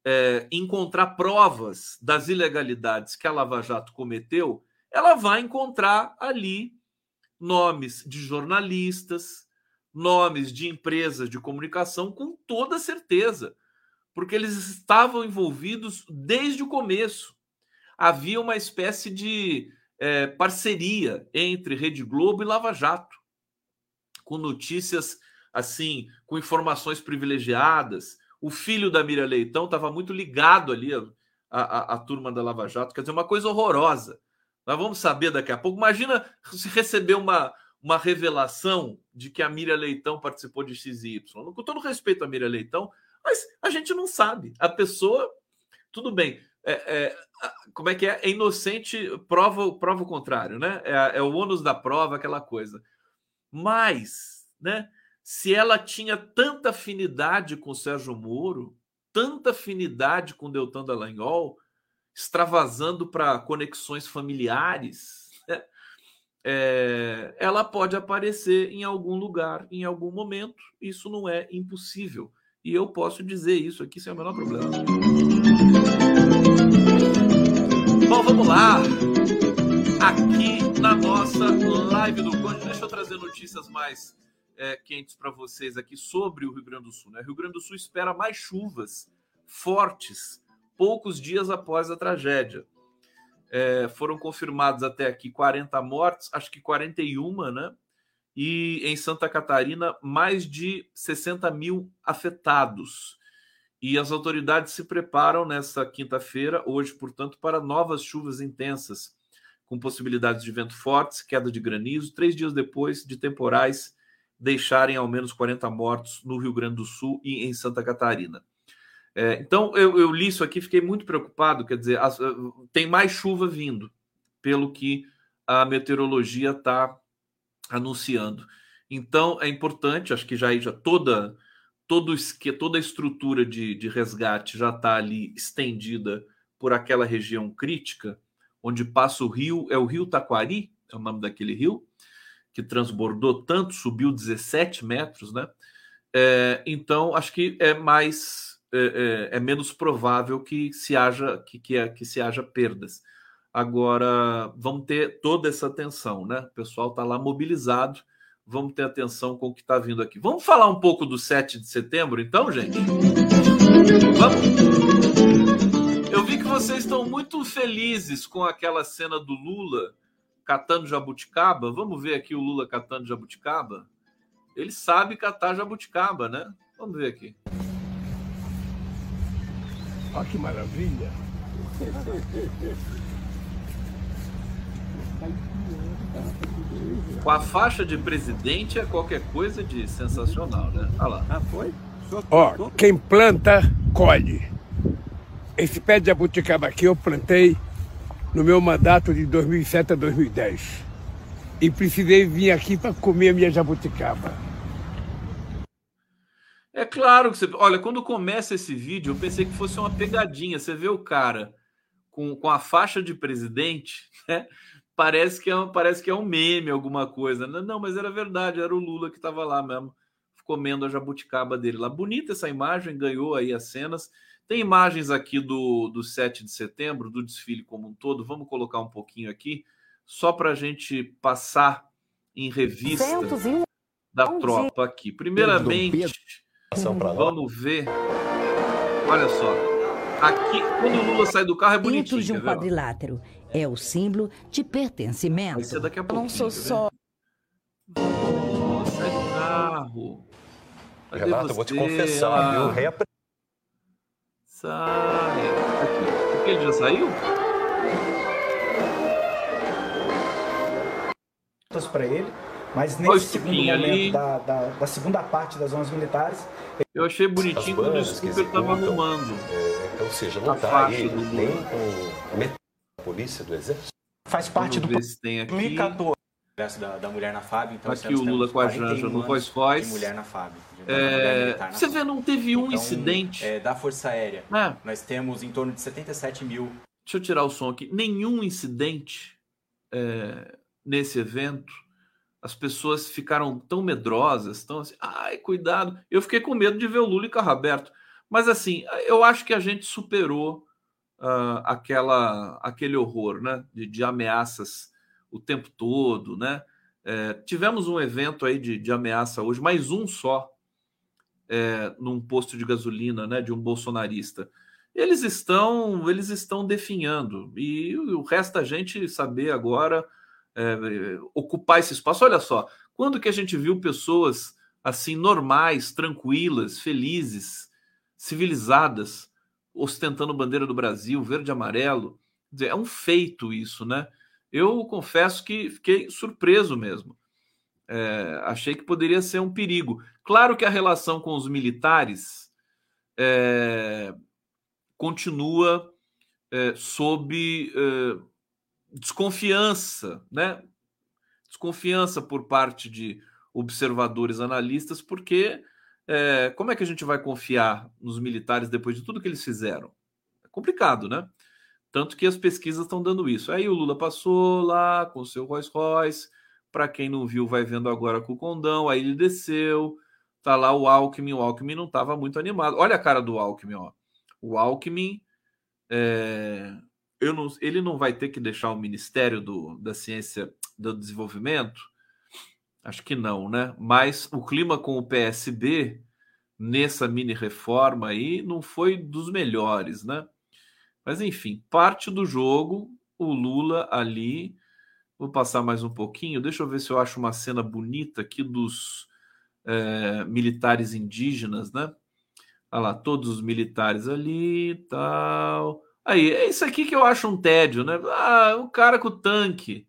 A: é, encontrar provas das ilegalidades que a Lava Jato cometeu, ela vai encontrar ali nomes de jornalistas, nomes de empresas de comunicação, com toda certeza, porque eles estavam envolvidos desde o começo. Havia uma espécie de é, parceria entre Rede Globo e Lava Jato, com notícias assim, com informações privilegiadas. O filho da Miriam Leitão estava muito ligado ali à, à, à turma da Lava Jato, quer dizer, uma coisa horrorosa. Nós vamos saber daqui a pouco. Imagina se receber uma, uma revelação de que a Miriam Leitão participou de XY. Com todo respeito à Miriam Leitão, mas a gente não sabe. A pessoa, tudo bem. É, é, como é que é? É inocente, prova, prova o contrário, né? É, é o ônus da prova, aquela coisa. Mas, né? Se ela tinha tanta afinidade com Sérgio Moro, tanta afinidade com Deltan Dallagnol, extravasando para conexões familiares, né? é, ela pode aparecer em algum lugar, em algum momento. Isso não é impossível. E eu posso dizer isso aqui sem o menor problema. Bom, vamos lá. aqui na nossa live do Conde. Deixa eu trazer notícias mais é, quentes para vocês aqui sobre o Rio Grande do Sul. Né? O Rio Grande do Sul espera mais chuvas fortes poucos dias após a tragédia. É, foram confirmados até aqui 40 mortes, acho que 41, né? E em Santa Catarina, mais de 60 mil afetados. E as autoridades se preparam nessa quinta-feira, hoje, portanto, para novas chuvas intensas, com possibilidades de vento fortes, queda de granizo, três dias depois de temporais deixarem ao menos 40 mortos no Rio Grande do Sul e em Santa Catarina. É, então, eu, eu, li isso aqui, fiquei muito preocupado. Quer dizer, as, tem mais chuva vindo, pelo que a meteorologia está anunciando. Então, é importante, acho que já, já toda, todo, toda a estrutura de, de resgate já está ali estendida por aquela região crítica, onde passa o rio, é o rio Taquari, é o nome daquele rio, que transbordou tanto, subiu 17 metros, né? É, então, acho que é mais é, é, é, menos provável que se haja que, que, é, que se haja perdas. Agora, vamos ter toda essa atenção, né? O pessoal está lá mobilizado, vamos ter atenção com o que está vindo aqui. Vamos falar um pouco do 7 de setembro, então, gente? Vamos. Eu vi que vocês estão muito felizes com aquela cena do Lula catando jabuticaba. Vamos ver aqui o Lula catando jabuticaba. Ele sabe catar jabuticaba, né? Vamos ver aqui.
D: Olha que maravilha. (laughs)
A: Com a faixa de presidente é qualquer coisa de sensacional, né? Olha lá. Ah,
D: foi? Ó, quem planta, colhe. Esse pé de jabuticaba aqui eu plantei no meu mandato de 2007 a 2010. E precisei vir aqui para comer a minha jabuticaba.
A: É claro que você. Olha, quando começa esse vídeo, eu pensei que fosse uma pegadinha. Você vê o cara com, com a faixa de presidente, né? Parece que, é, parece que é um meme, alguma coisa. Não, não mas era verdade, era o Lula que estava lá mesmo, comendo a jabuticaba dele lá. Bonita essa imagem, ganhou aí as cenas. Tem imagens aqui do, do 7 de setembro, do desfile como um todo. Vamos colocar um pouquinho aqui, só para a gente passar em revista da tropa aqui. Primeiramente, vamos ver. Olha só. Aqui, quando o Lula sai do carro, é bonitinho.
E: Dentro de um quadrilátero. É o símbolo de pertencimento.
A: Pouquinho. Não sou só. do carro.
F: Cadê Renato, você? eu vou te confessar, viu? Reapre...
A: Sai. Aqui. Ele já saiu?
G: para ele, mas nesse segundo momento da, da, da, segunda parte das zonas militares.
A: Eu achei bonitinho quando o Scooper estava arrumando.
F: É, ou seja, não está ele, nem com a polícia do exército.
G: Faz parte Vamos do.
A: Se tem aqui.
G: 2014 da, da mulher na FAB. Então
A: aqui o Lula com a Janja no Voice Voice.
G: Mulher na FAB.
A: É, você vê, não teve um então, incidente.
G: É, da Força Aérea, é. nós temos em torno de 77 mil.
A: Deixa eu tirar o som aqui. Nenhum incidente é, nesse evento. As pessoas ficaram tão medrosas, tão assim, ai, cuidado. Eu fiquei com medo de ver o Lula e carro aberto. Mas assim, eu acho que a gente superou uh, aquela, aquele horror né, de, de ameaças o tempo todo, né? É, tivemos um evento aí de, de, ameaça hoje, mais um só, é, num posto de gasolina, né, de um bolsonarista. Eles estão, eles estão definhando e o resto da gente saber agora é, ocupar esse espaço. Olha só, quando que a gente viu pessoas assim normais, tranquilas, felizes, civilizadas, ostentando bandeira do Brasil, verde e amarelo? É um feito isso, né? Eu confesso que fiquei surpreso mesmo. É, achei que poderia ser um perigo. Claro que a relação com os militares é, continua é, sob é, desconfiança, né? Desconfiança por parte de observadores analistas, porque é, como é que a gente vai confiar nos militares depois de tudo que eles fizeram? É complicado, né? Tanto que as pesquisas estão dando isso. Aí o Lula passou lá com o seu Rolls Royce. Para quem não viu, vai vendo agora com o Condão. Aí ele desceu. Tá lá o Alckmin. O Alckmin não estava muito animado. Olha a cara do Alckmin, ó. O Alckmin é... eu não, ele não vai ter que deixar o Ministério do, da Ciência do Desenvolvimento? Acho que não, né? Mas o clima com o PSB nessa mini reforma aí não foi dos melhores, né? Mas enfim, parte do jogo, o Lula ali. Vou passar mais um pouquinho. Deixa eu ver se eu acho uma cena bonita aqui dos é, militares indígenas, né? Olha lá, todos os militares ali tal. Aí, é isso aqui que eu acho um tédio, né? Ah, o cara com o tanque.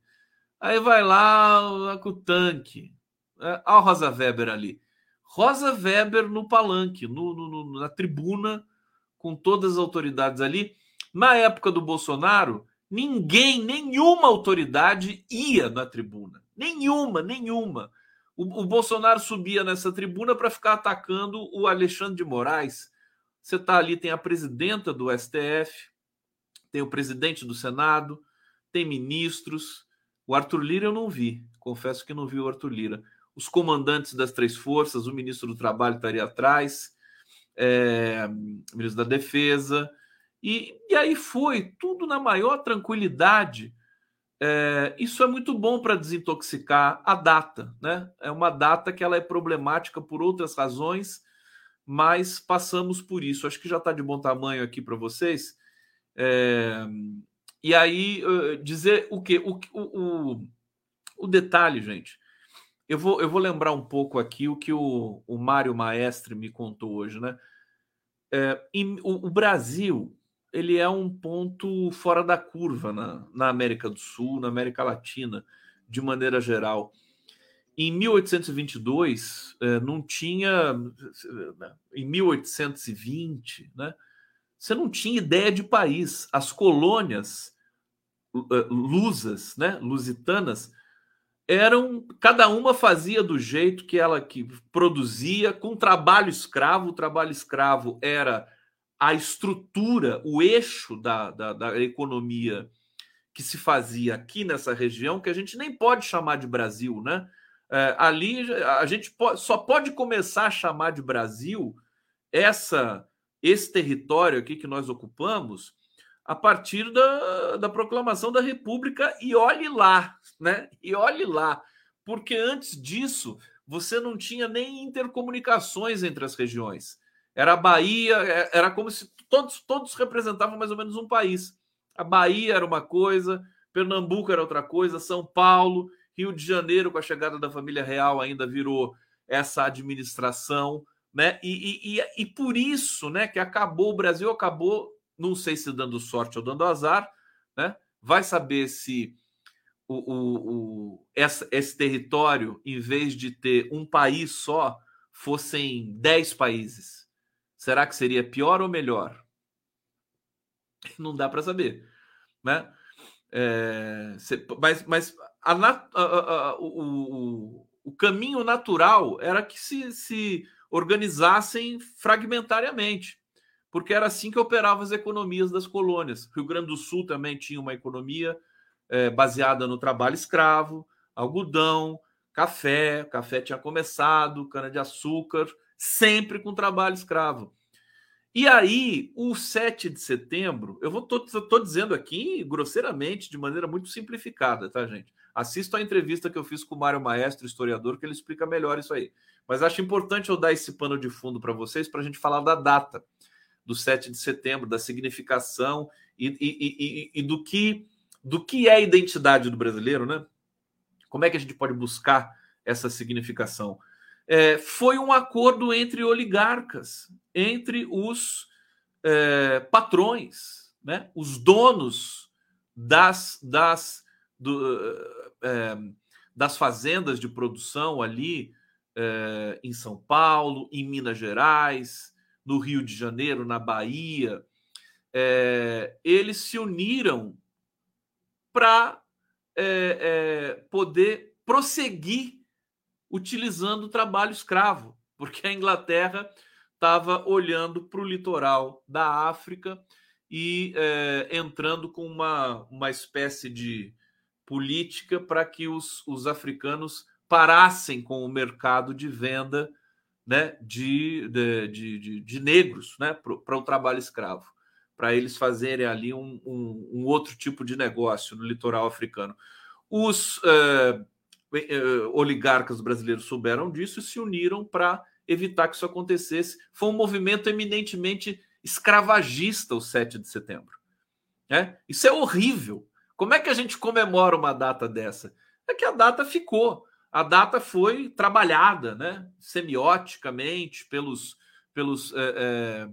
A: Aí vai lá com o tanque. É, olha o Rosa Weber ali. Rosa Weber no palanque, no, no, na tribuna, com todas as autoridades ali. Na época do Bolsonaro, ninguém, nenhuma autoridade ia na tribuna. Nenhuma, nenhuma. O, o Bolsonaro subia nessa tribuna para ficar atacando o Alexandre de Moraes. Você está ali, tem a presidenta do STF, tem o presidente do Senado, tem ministros. O Arthur Lira eu não vi, confesso que não vi o Arthur Lira. Os comandantes das três forças, o ministro do Trabalho estaria atrás, é, o ministro da Defesa, e, e aí foi tudo na maior tranquilidade. É, isso é muito bom para desintoxicar a data, né? É uma data que ela é problemática por outras razões, mas passamos por isso. Acho que já está de bom tamanho aqui para vocês. É, e aí, dizer o que? O, o, o, detalhe, gente. Eu vou, eu vou lembrar um pouco aqui o que o, o Mário Maestre me contou hoje, né? É, em, o, o, Brasil ele é um ponto fora da curva na, na América do Sul, na América Latina, de maneira geral. Em 1822, é, não tinha. Em 1820, né? Você não tinha ideia de país. As colônias eh, lusas, né, lusitanas, eram cada uma fazia do jeito que ela que produzia com trabalho escravo. O trabalho escravo era a estrutura, o eixo da, da, da economia que se fazia aqui nessa região, que a gente nem pode chamar de Brasil, né? É, ali a gente pode, só pode começar a chamar de Brasil essa esse território aqui que nós ocupamos a partir da, da proclamação da República e olhe lá, né? E olhe lá, porque antes disso você não tinha nem intercomunicações entre as regiões. Era a Bahia, é, era como se todos, todos representavam mais ou menos um país. A Bahia era uma coisa, Pernambuco era outra coisa, São Paulo, Rio de Janeiro, com a chegada da família real, ainda virou essa administração né? E, e, e, por isso, né, que acabou o Brasil acabou, não sei se dando sorte ou dando azar, né? Vai saber se o, o, o esse território, em vez de ter um país só, fossem dez países. Será que seria pior ou melhor? Não dá para saber, né? É, mas mas a, a, a, o, o, caminho natural era que se, se organizassem fragmentariamente, porque era assim que operavam as economias das colônias. Rio Grande do Sul também tinha uma economia é, baseada no trabalho escravo, algodão, café, café tinha começado, cana-de-açúcar, sempre com trabalho escravo. E aí, o 7 de setembro, eu vou tô, tô dizendo aqui grosseiramente, de maneira muito simplificada, tá, gente? Assista a entrevista que eu fiz com o Mário Maestro, historiador, que ele explica melhor isso aí. Mas acho importante eu dar esse pano de fundo para vocês, para a gente falar da data do 7 de setembro, da significação e, e, e, e, do que do que é a identidade do brasileiro, né? Como é que a gente pode buscar essa significação? É, foi um acordo entre oligarcas, entre os é, patrões, né? os donos das, das, do, é, das fazendas de produção ali é, em São Paulo, em Minas Gerais, no Rio de Janeiro, na Bahia, é, eles se uniram para é, poder prosseguir utilizando o trabalho escravo, porque a Inglaterra estava olhando para o litoral da África e entrando com uma, uma espécie de política para que os, os africanos parassem com o mercado de venda né, de, de, de, de negros né, para o trabalho escravo. para eles fazerem ali um, um, um, outro tipo de negócio no litoral africano. Os uh, oligarcas brasileiros souberam disso e se uniram para evitar que isso acontecesse. Foi um movimento eminentemente escravagista o 7 de setembro. É? Isso é horrível. Como é que a gente comemora uma data dessa? É que a data ficou. A data foi trabalhada né, semioticamente pelos, pelos, é,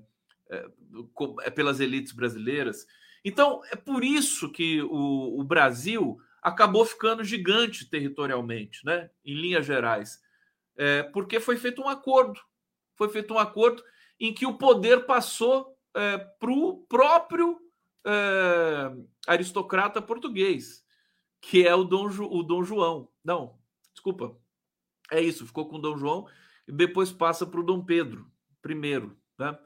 A: é, pelas elites brasileiras. Então, é por isso que o, o Brasil acabou ficando gigante territorialmente, né, em linhas gerais. É, porque foi feito um acordo. Foi feito um acordo em que o poder passou é, para o próprio é, aristocrata português, que é o Dom, o Dom João. Não, desculpa. É isso, ficou com Dom João e depois passa para o Dom Pedro I. Né?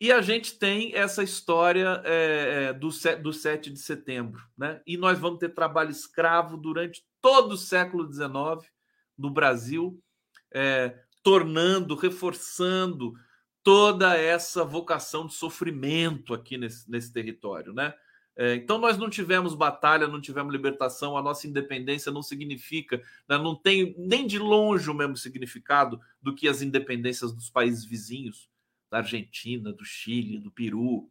A: E a gente tem essa história é, do, do 7 de setembro. Né? E nós vamos ter trabalho escravo durante todo o século XIX no Brasil, é, tornando, reforçando toda essa vocação de sofrimento aqui nesse, nesse território, né? É, então nós não tivemos batalha, não tivemos libertação, a nossa independência não significa, né, não tem nem de longe o mesmo significado do que as independências dos países vizinhos, da Argentina, do Chile, do Peru,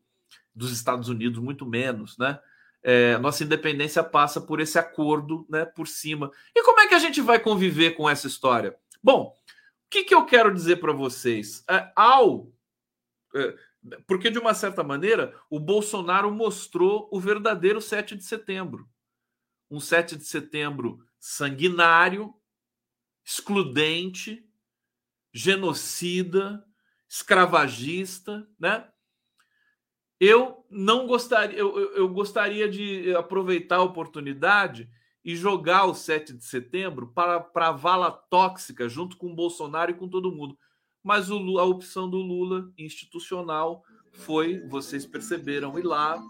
A: dos Estados Unidos, muito menos, né? É, nossa independência passa por esse acordo, né, por cima. E como é que a gente vai conviver com essa história? Bom, que, que eu quero dizer para vocês? É, ao. É, porque, de uma certa maneira, o Bolsonaro mostrou o verdadeiro 7 de setembro. Um 7 de setembro sanguinário, excludente, genocida, escravagista, né? Eu não gostaria, eu, eu gostaria de aproveitar a oportunidade e jogar o 7 de setembro para, para a vala tóxica junto com o Bolsonaro e com todo mundo. Mas o, a opção do Lula institucional foi, vocês perceberam, ir lá,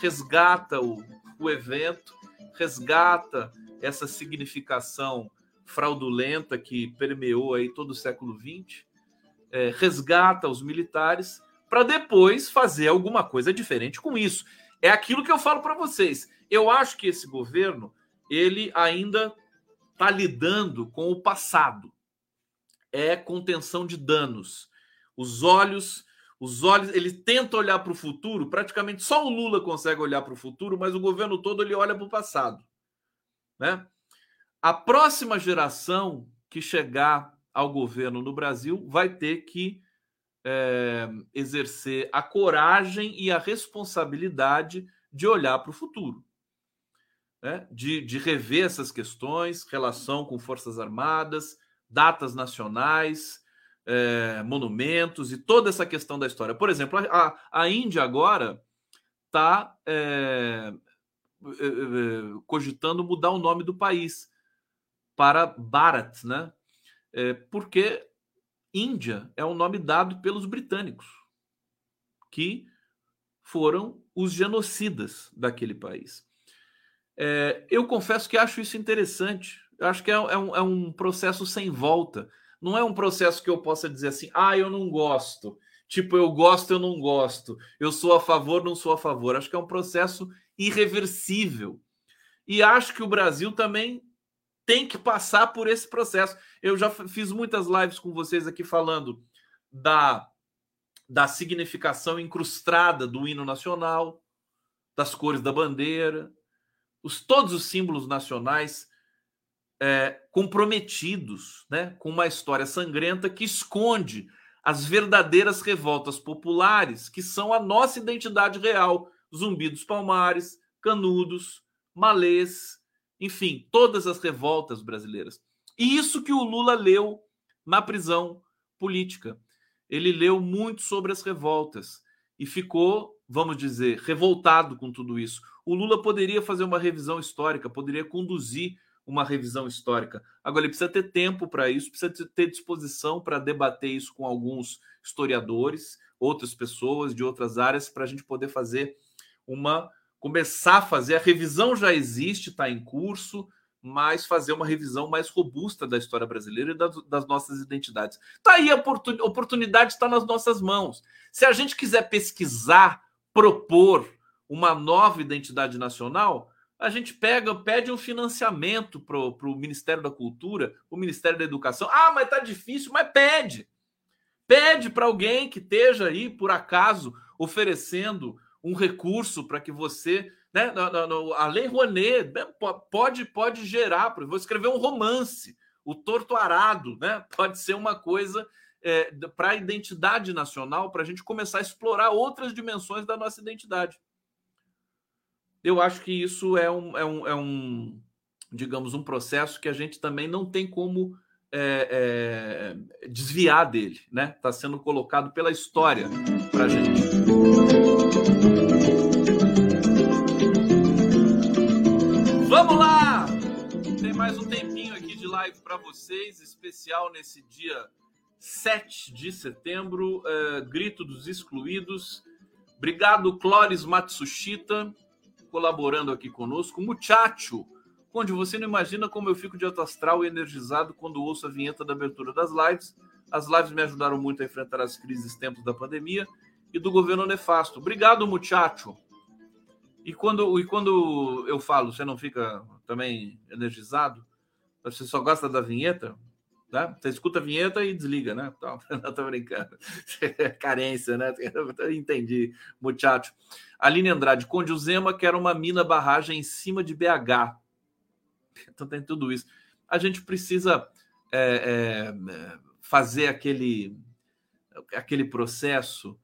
A: resgata o, o evento, resgata essa significação fraudulenta que permeou aí todo o século XX, é, resgata os militares para depois fazer alguma coisa diferente com isso. É aquilo que eu falo para vocês. Eu acho que esse governo ele ainda está lidando com o passado. É contenção de danos. Os olhos, os olhos, ele tenta olhar para o futuro. Praticamente só o Lula consegue olhar para o futuro, mas o governo todo ele olha para o passado, né? A próxima geração que chegar ao governo no Brasil vai ter que é, exercer a coragem e a responsabilidade de olhar para o futuro né, de, de rever essas questões, relação com Forças Armadas, datas nacionais, é, monumentos e toda essa questão da história. Por exemplo, a, a Índia agora está é, é, cogitando mudar o nome do país para Bharat, né? É, porque Índia é um nome dado pelos britânicos, que foram os genocidas daquele país. É, eu confesso que acho isso interessante. Eu acho que é, é, um, é, um, processo sem volta. Não é um processo que eu possa dizer assim, ah, eu não gosto. Tipo, eu gosto, eu não gosto. Eu sou a favor, não sou a favor. Acho que é um processo irreversível. E acho que o Brasil também tem que passar por esse processo. Eu já fiz muitas lives com vocês aqui falando da, da significação incrustada do hino nacional, das cores da bandeira, os, todos os símbolos nacionais é, comprometidos né, com uma história sangrenta que esconde as verdadeiras revoltas populares, que são a nossa identidade real. Zumbi dos Palmares, Canudos, Malês, enfim, todas as revoltas brasileiras. E isso que o Lula leu na prisão política. Ele leu muito sobre as revoltas e ficou, vamos dizer, revoltado com tudo isso o Lula poderia fazer uma revisão histórica, poderia conduzir uma revisão histórica. Agora, ele precisa ter tempo para isso, precisa ter disposição para debater isso com alguns historiadores, outras pessoas de outras áreas, para a gente poder fazer uma. começar a fazer. A revisão já existe, está em curso, mas fazer uma revisão mais robusta da história brasileira e das, das nossas identidades. Está aí a oportunidade, está nas nossas mãos. Se a gente quiser pesquisar propor uma nova identidade nacional, a gente pega, pede um financiamento para o Ministério da Cultura, o Ministério da Educação. Ah, mas tá difícil, mas pede. Pede para alguém que esteja aí, por acaso, oferecendo um recurso para que você. Né, a Lei Rouanet né, pode, pode gerar, vou escrever um romance, o Torto Arado, né? (laughs) Pode ser uma coisa é, para a identidade nacional, para a gente começar a explorar outras dimensões da nossa identidade. Eu acho que isso é um, é um, é um digamos, um processo que a gente também não tem como é, é, desviar dele, né? Está sendo colocado pela história para gente. Vamos lá! Tem mais um tempinho aqui de live para vocês, especial nesse dia 7 de setembro, uh, Grito dos Excluídos. Obrigado, Clóris Matsushita, colaborando aqui conosco. Muchacho, onde você não imagina como eu fico de alto astral e energizado quando ouço a vinheta da abertura das lives. As lives me ajudaram muito a enfrentar as crises tempos da pandemia e do governo nefasto. Obrigado, muchacho. E quando, e quando eu falo, você não fica também energizado? Você só gosta da vinheta? Tá? Você escuta a vinheta e desliga, né? Então, (laughs) não tô brincando. (laughs) Carência, né? (laughs) Entendi, muchacho. Aline Andrade, Conde Uzema quer uma mina barragem em cima de BH. Então tem tudo isso. A gente precisa é, é, fazer aquele, aquele processo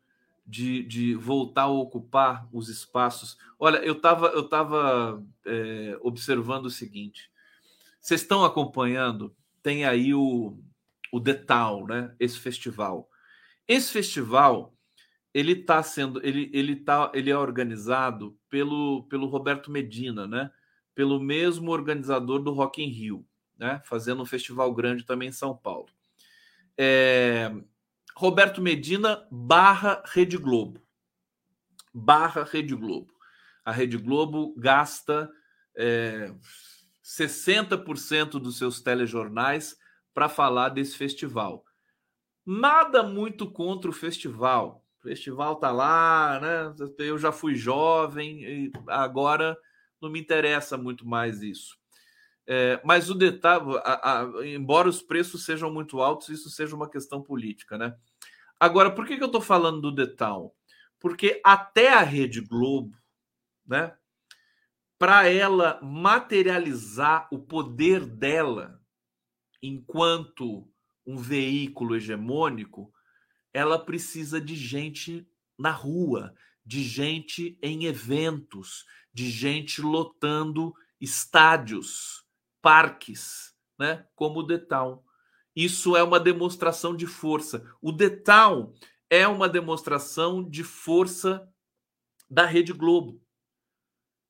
A: de, de voltar a ocupar os espaços. Olha, eu estava eu tava, é, observando o seguinte: vocês estão acompanhando tem aí o, o Detal, né? Esse festival. Esse festival ele está sendo, ele, ele tá, ele é organizado pelo, pelo Roberto Medina, né? Pelo mesmo organizador do Rock in Rio, né? Fazendo um festival grande também em São Paulo. É, Roberto Medina barra Rede Globo. Barra Rede Globo. A Rede Globo gasta é, 60% dos seus telejornais para falar desse festival. Nada muito contra o festival. Festival tá lá, né? Eu já fui jovem e agora não me interessa muito mais isso. É, mas o detalhe, a, a, embora os preços sejam muito altos, isso seja uma questão política, né? Agora, por que, que eu estou falando do detal? Porque até a Rede Globo, né? para ela materializar o poder dela enquanto um veículo hegemônico, ela precisa de gente na rua, de gente em eventos, de gente lotando estádios, parques, né? Como o Detal. Isso é uma demonstração de força. O Detal é uma demonstração de força da Rede Globo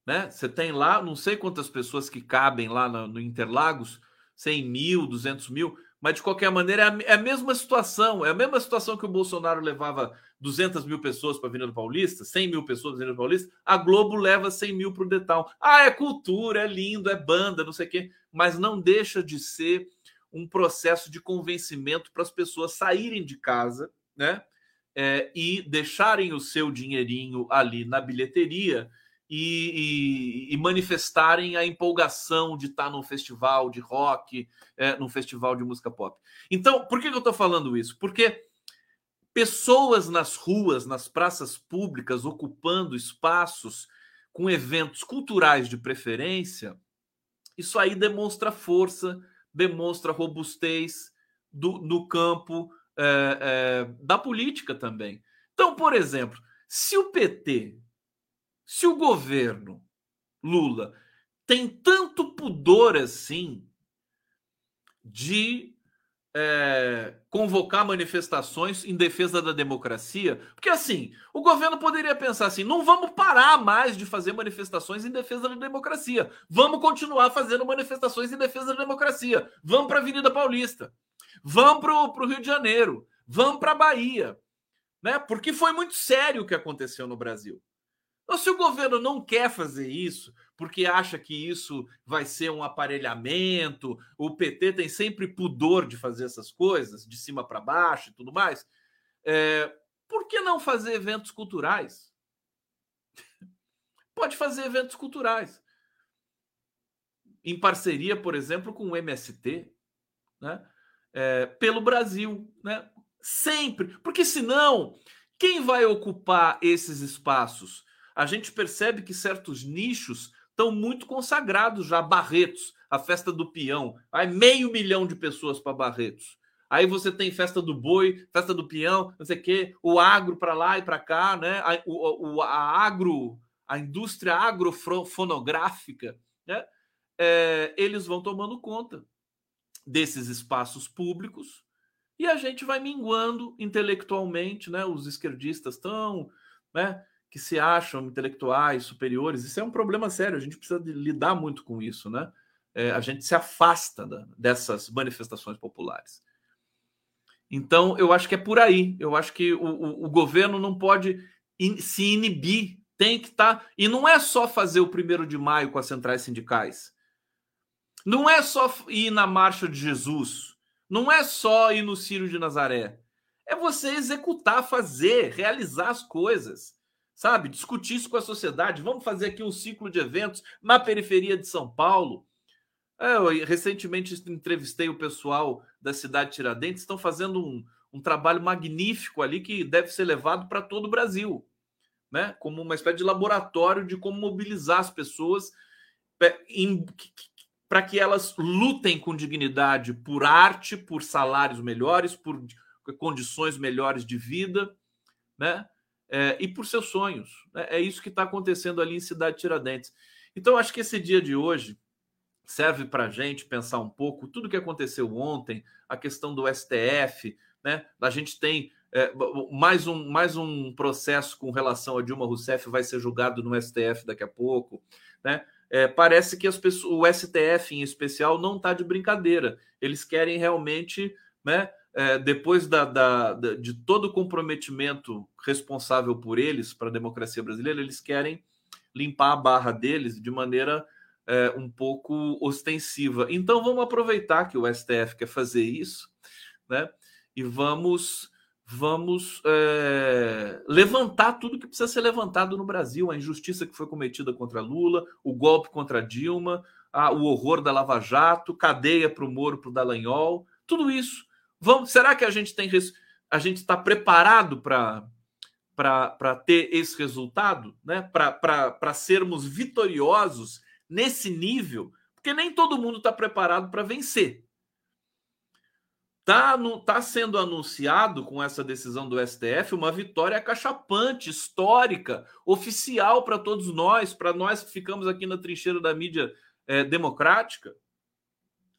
A: né? Você tem lá, não sei quantas pessoas que cabem lá no, no Interlagos, 100 mil, 200 mil, mas de qualquer maneira é a, é a, mesma situação, é a mesma situação que o Bolsonaro levava 200 mil pessoas para a Avenida Paulista, 100 mil pessoas para a Avenida Paulista, a Globo leva 100 mil para o Detal. Ah, é cultura, é lindo, é banda, não sei o quê, mas não deixa de ser um processo de convencimento para as pessoas saírem de casa, né? É, e deixarem o seu dinheirinho ali na bilheteria e, e, e, manifestarem a empolgação de estar num festival de rock, é, num festival de música pop. Então, por que, eu estou falando isso? Porque pessoas nas ruas, nas praças públicas, ocupando espaços com eventos culturais de preferência, isso aí demonstra força, demonstra robustez do, no campo é, é, da política também. Então, por exemplo, se o PT se o governo Lula tem tanto pudor assim de é, convocar manifestações em defesa da democracia, porque assim, o governo poderia pensar assim: não vamos parar mais de fazer manifestações em defesa da democracia, vamos continuar fazendo manifestações em defesa da democracia, vamos para a Avenida Paulista, vamos para o Rio de Janeiro, vamos para a Bahia, né? Porque foi muito sério o que aconteceu no Brasil. Então, se o governo não quer fazer isso, porque acha que isso vai ser um aparelhamento, o PT tem sempre pudor de fazer essas coisas, de cima para baixo e tudo mais, é, por que não fazer eventos culturais? (laughs) pode fazer eventos culturais. Em parceria, por exemplo, com o MST, né? É, pelo Brasil, né? Sempre. Porque senão, quem vai ocupar esses espaços? A gente percebe que certos nichos estão muito consagrados já. Barretos, a festa do peão. Vai meio milhão de pessoas para Barretos. Aí você tem festa do boi, festa do peão, não sei o quê, o agro para lá e para cá, né? A, o, a agro, a indústria agrofonográfica, né? É, eles vão tomando conta desses espaços públicos e a gente vai minguando intelectualmente, né? Os esquerdistas estão, né? Que se acham intelectuais superiores. Isso é um problema sério. A gente precisa lidar muito com isso, né? É, a gente se afasta da, dessas manifestações populares. Então, eu acho que é por aí. Eu acho que o, o, o governo não pode in, se inibir, tem que estar. Tá... E não é só fazer o primeiro de maio com as centrais sindicais. Não é só ir na Marcha de Jesus. Não é só ir no Círio de Nazaré. É você executar, fazer, realizar as coisas. Sabe? Discutir isso com a sociedade. Vamos fazer aqui um ciclo de eventos na periferia de São Paulo é, eu recentemente entrevistei o pessoal da cidade de Tiradentes, estão fazendo um, um trabalho magnífico ali que deve ser levado para todo o Brasil, né? Como uma espécie de laboratório de como mobilizar as pessoas para que elas lutem com dignidade por arte, por salários melhores, por condições melhores de vida, né? É, e por seus sonhos. Né? É isso que está acontecendo ali em Cidade de Tiradentes. Então, acho que esse dia de hoje serve para a gente pensar um pouco tudo que aconteceu ontem, a questão do STF, né? A gente tem é, mais, um, mais um processo com relação a Dilma Rousseff vai ser julgado no STF daqui a pouco, né? É, parece que as pessoas, o STF em especial não está de brincadeira. Eles querem realmente, né? É, depois da, da, da, de todo o comprometimento responsável por eles para a democracia brasileira, eles querem limpar a barra deles de maneira é, um pouco ostensiva. Então vamos aproveitar que o STF quer fazer isso, né? E vamos vamos é, levantar tudo que precisa ser levantado no Brasil, a injustiça que foi cometida contra Lula, o golpe contra Dilma, a, o horror da Lava Jato, cadeia para o Moro, para o Dallagnol, tudo isso. Vamos, será que a gente tem a gente está preparado para para ter esse resultado, né? para sermos vitoriosos nesse nível, porque nem todo mundo está preparado para vencer. Está tá sendo anunciado com essa decisão do STF uma vitória cachapante, histórica, oficial para todos nós, para nós que ficamos aqui na trincheira da mídia é, democrática.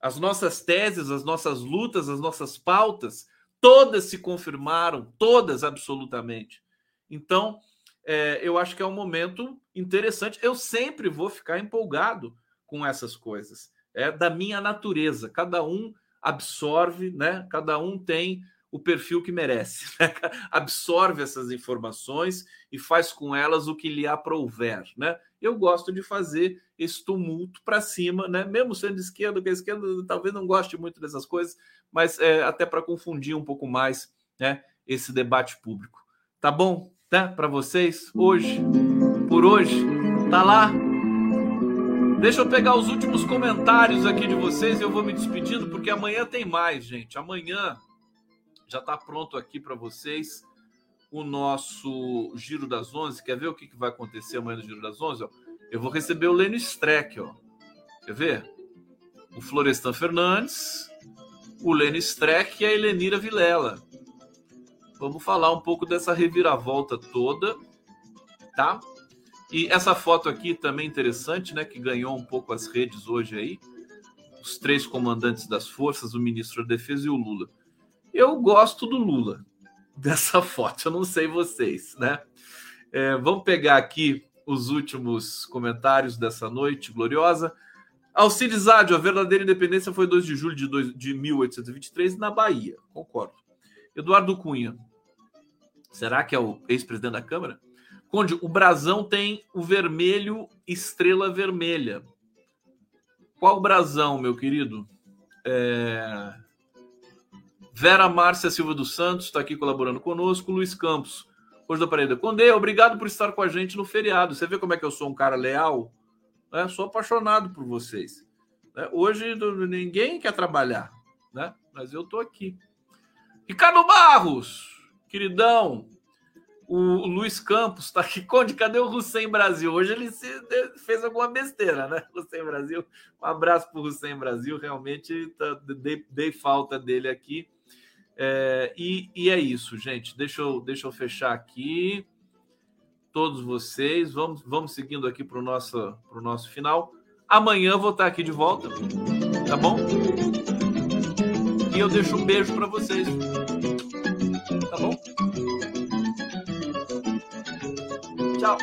A: As nossas teses, as nossas lutas, as nossas pautas, todas se confirmaram, todas absolutamente. Então, é, eu acho que é um momento interessante. Eu sempre vou ficar empolgado com essas coisas. É da minha natureza. Cada um absorve, né? Cada um tem o perfil que merece. (laughs) Né? Absorve essas informações e faz com elas o que lhe aprouver, né? Eu gosto de fazer esse tumulto para cima, né? Mesmo sendo de esquerda, que a esquerda talvez não goste muito dessas coisas, mas é, até para confundir um pouco mais, né? Esse debate público. Tá bom? né, para vocês hoje, por hoje. Tá lá. Deixa eu pegar os últimos comentários aqui de vocês e eu vou me despedindo porque amanhã tem mais, gente. Amanhã já está pronto aqui para vocês o nosso Giro das Onze. Quer ver o que, que vai acontecer amanhã no Giro das Onze? Eu vou receber o Lênio Streck, ó. Quer ver? O Florestan Fernandes, o Lênio Streck e a Helenira Vilela. Vamos falar um pouco dessa reviravolta toda, tá? E essa foto aqui também interessante, né? Que ganhou um pouco as redes hoje aí. Os três comandantes das forças, o ministro da Defesa e o Lula. Eu gosto do Lula, (laughs) dessa foto. Eu não sei vocês, né? É, vamos pegar aqui os últimos comentários dessa noite gloriosa. Alcides Ádio, a verdadeira independência foi 2 de julho de, 2, de 1823 na Bahia. Concordo. Eduardo Cunha. Será que é o ex-presidente da Câmara? Conde, o brasão tem o vermelho estrela vermelha. Qual brasão, meu querido? É... Vera Márcia Silva dos Santos está aqui colaborando conosco. Luiz Campos. Hoje da Parede. Conde, obrigado por estar com a gente no feriado. Você vê como é que eu sou um cara leal? Né? Sou apaixonado por vocês. Né? Hoje ninguém quer trabalhar, né? mas eu estou aqui. Ricardo Barros, queridão, o Luiz Campos está aqui. Conde, cadê o Hussein Brasil? Hoje ele fez alguma besteira, né? Hussein Brasil. Um abraço para o Brasil. Realmente tá, dei, dei falta dele aqui. É, e, e, é isso, gente. Deixa eu, deixa eu fechar aqui. Todos vocês. Vamos, vamos seguindo aqui para o nosso, nosso final. Amanhã vou estar aqui de volta. Tá bom? E eu deixo um beijo para vocês. Tá bom? Tchau.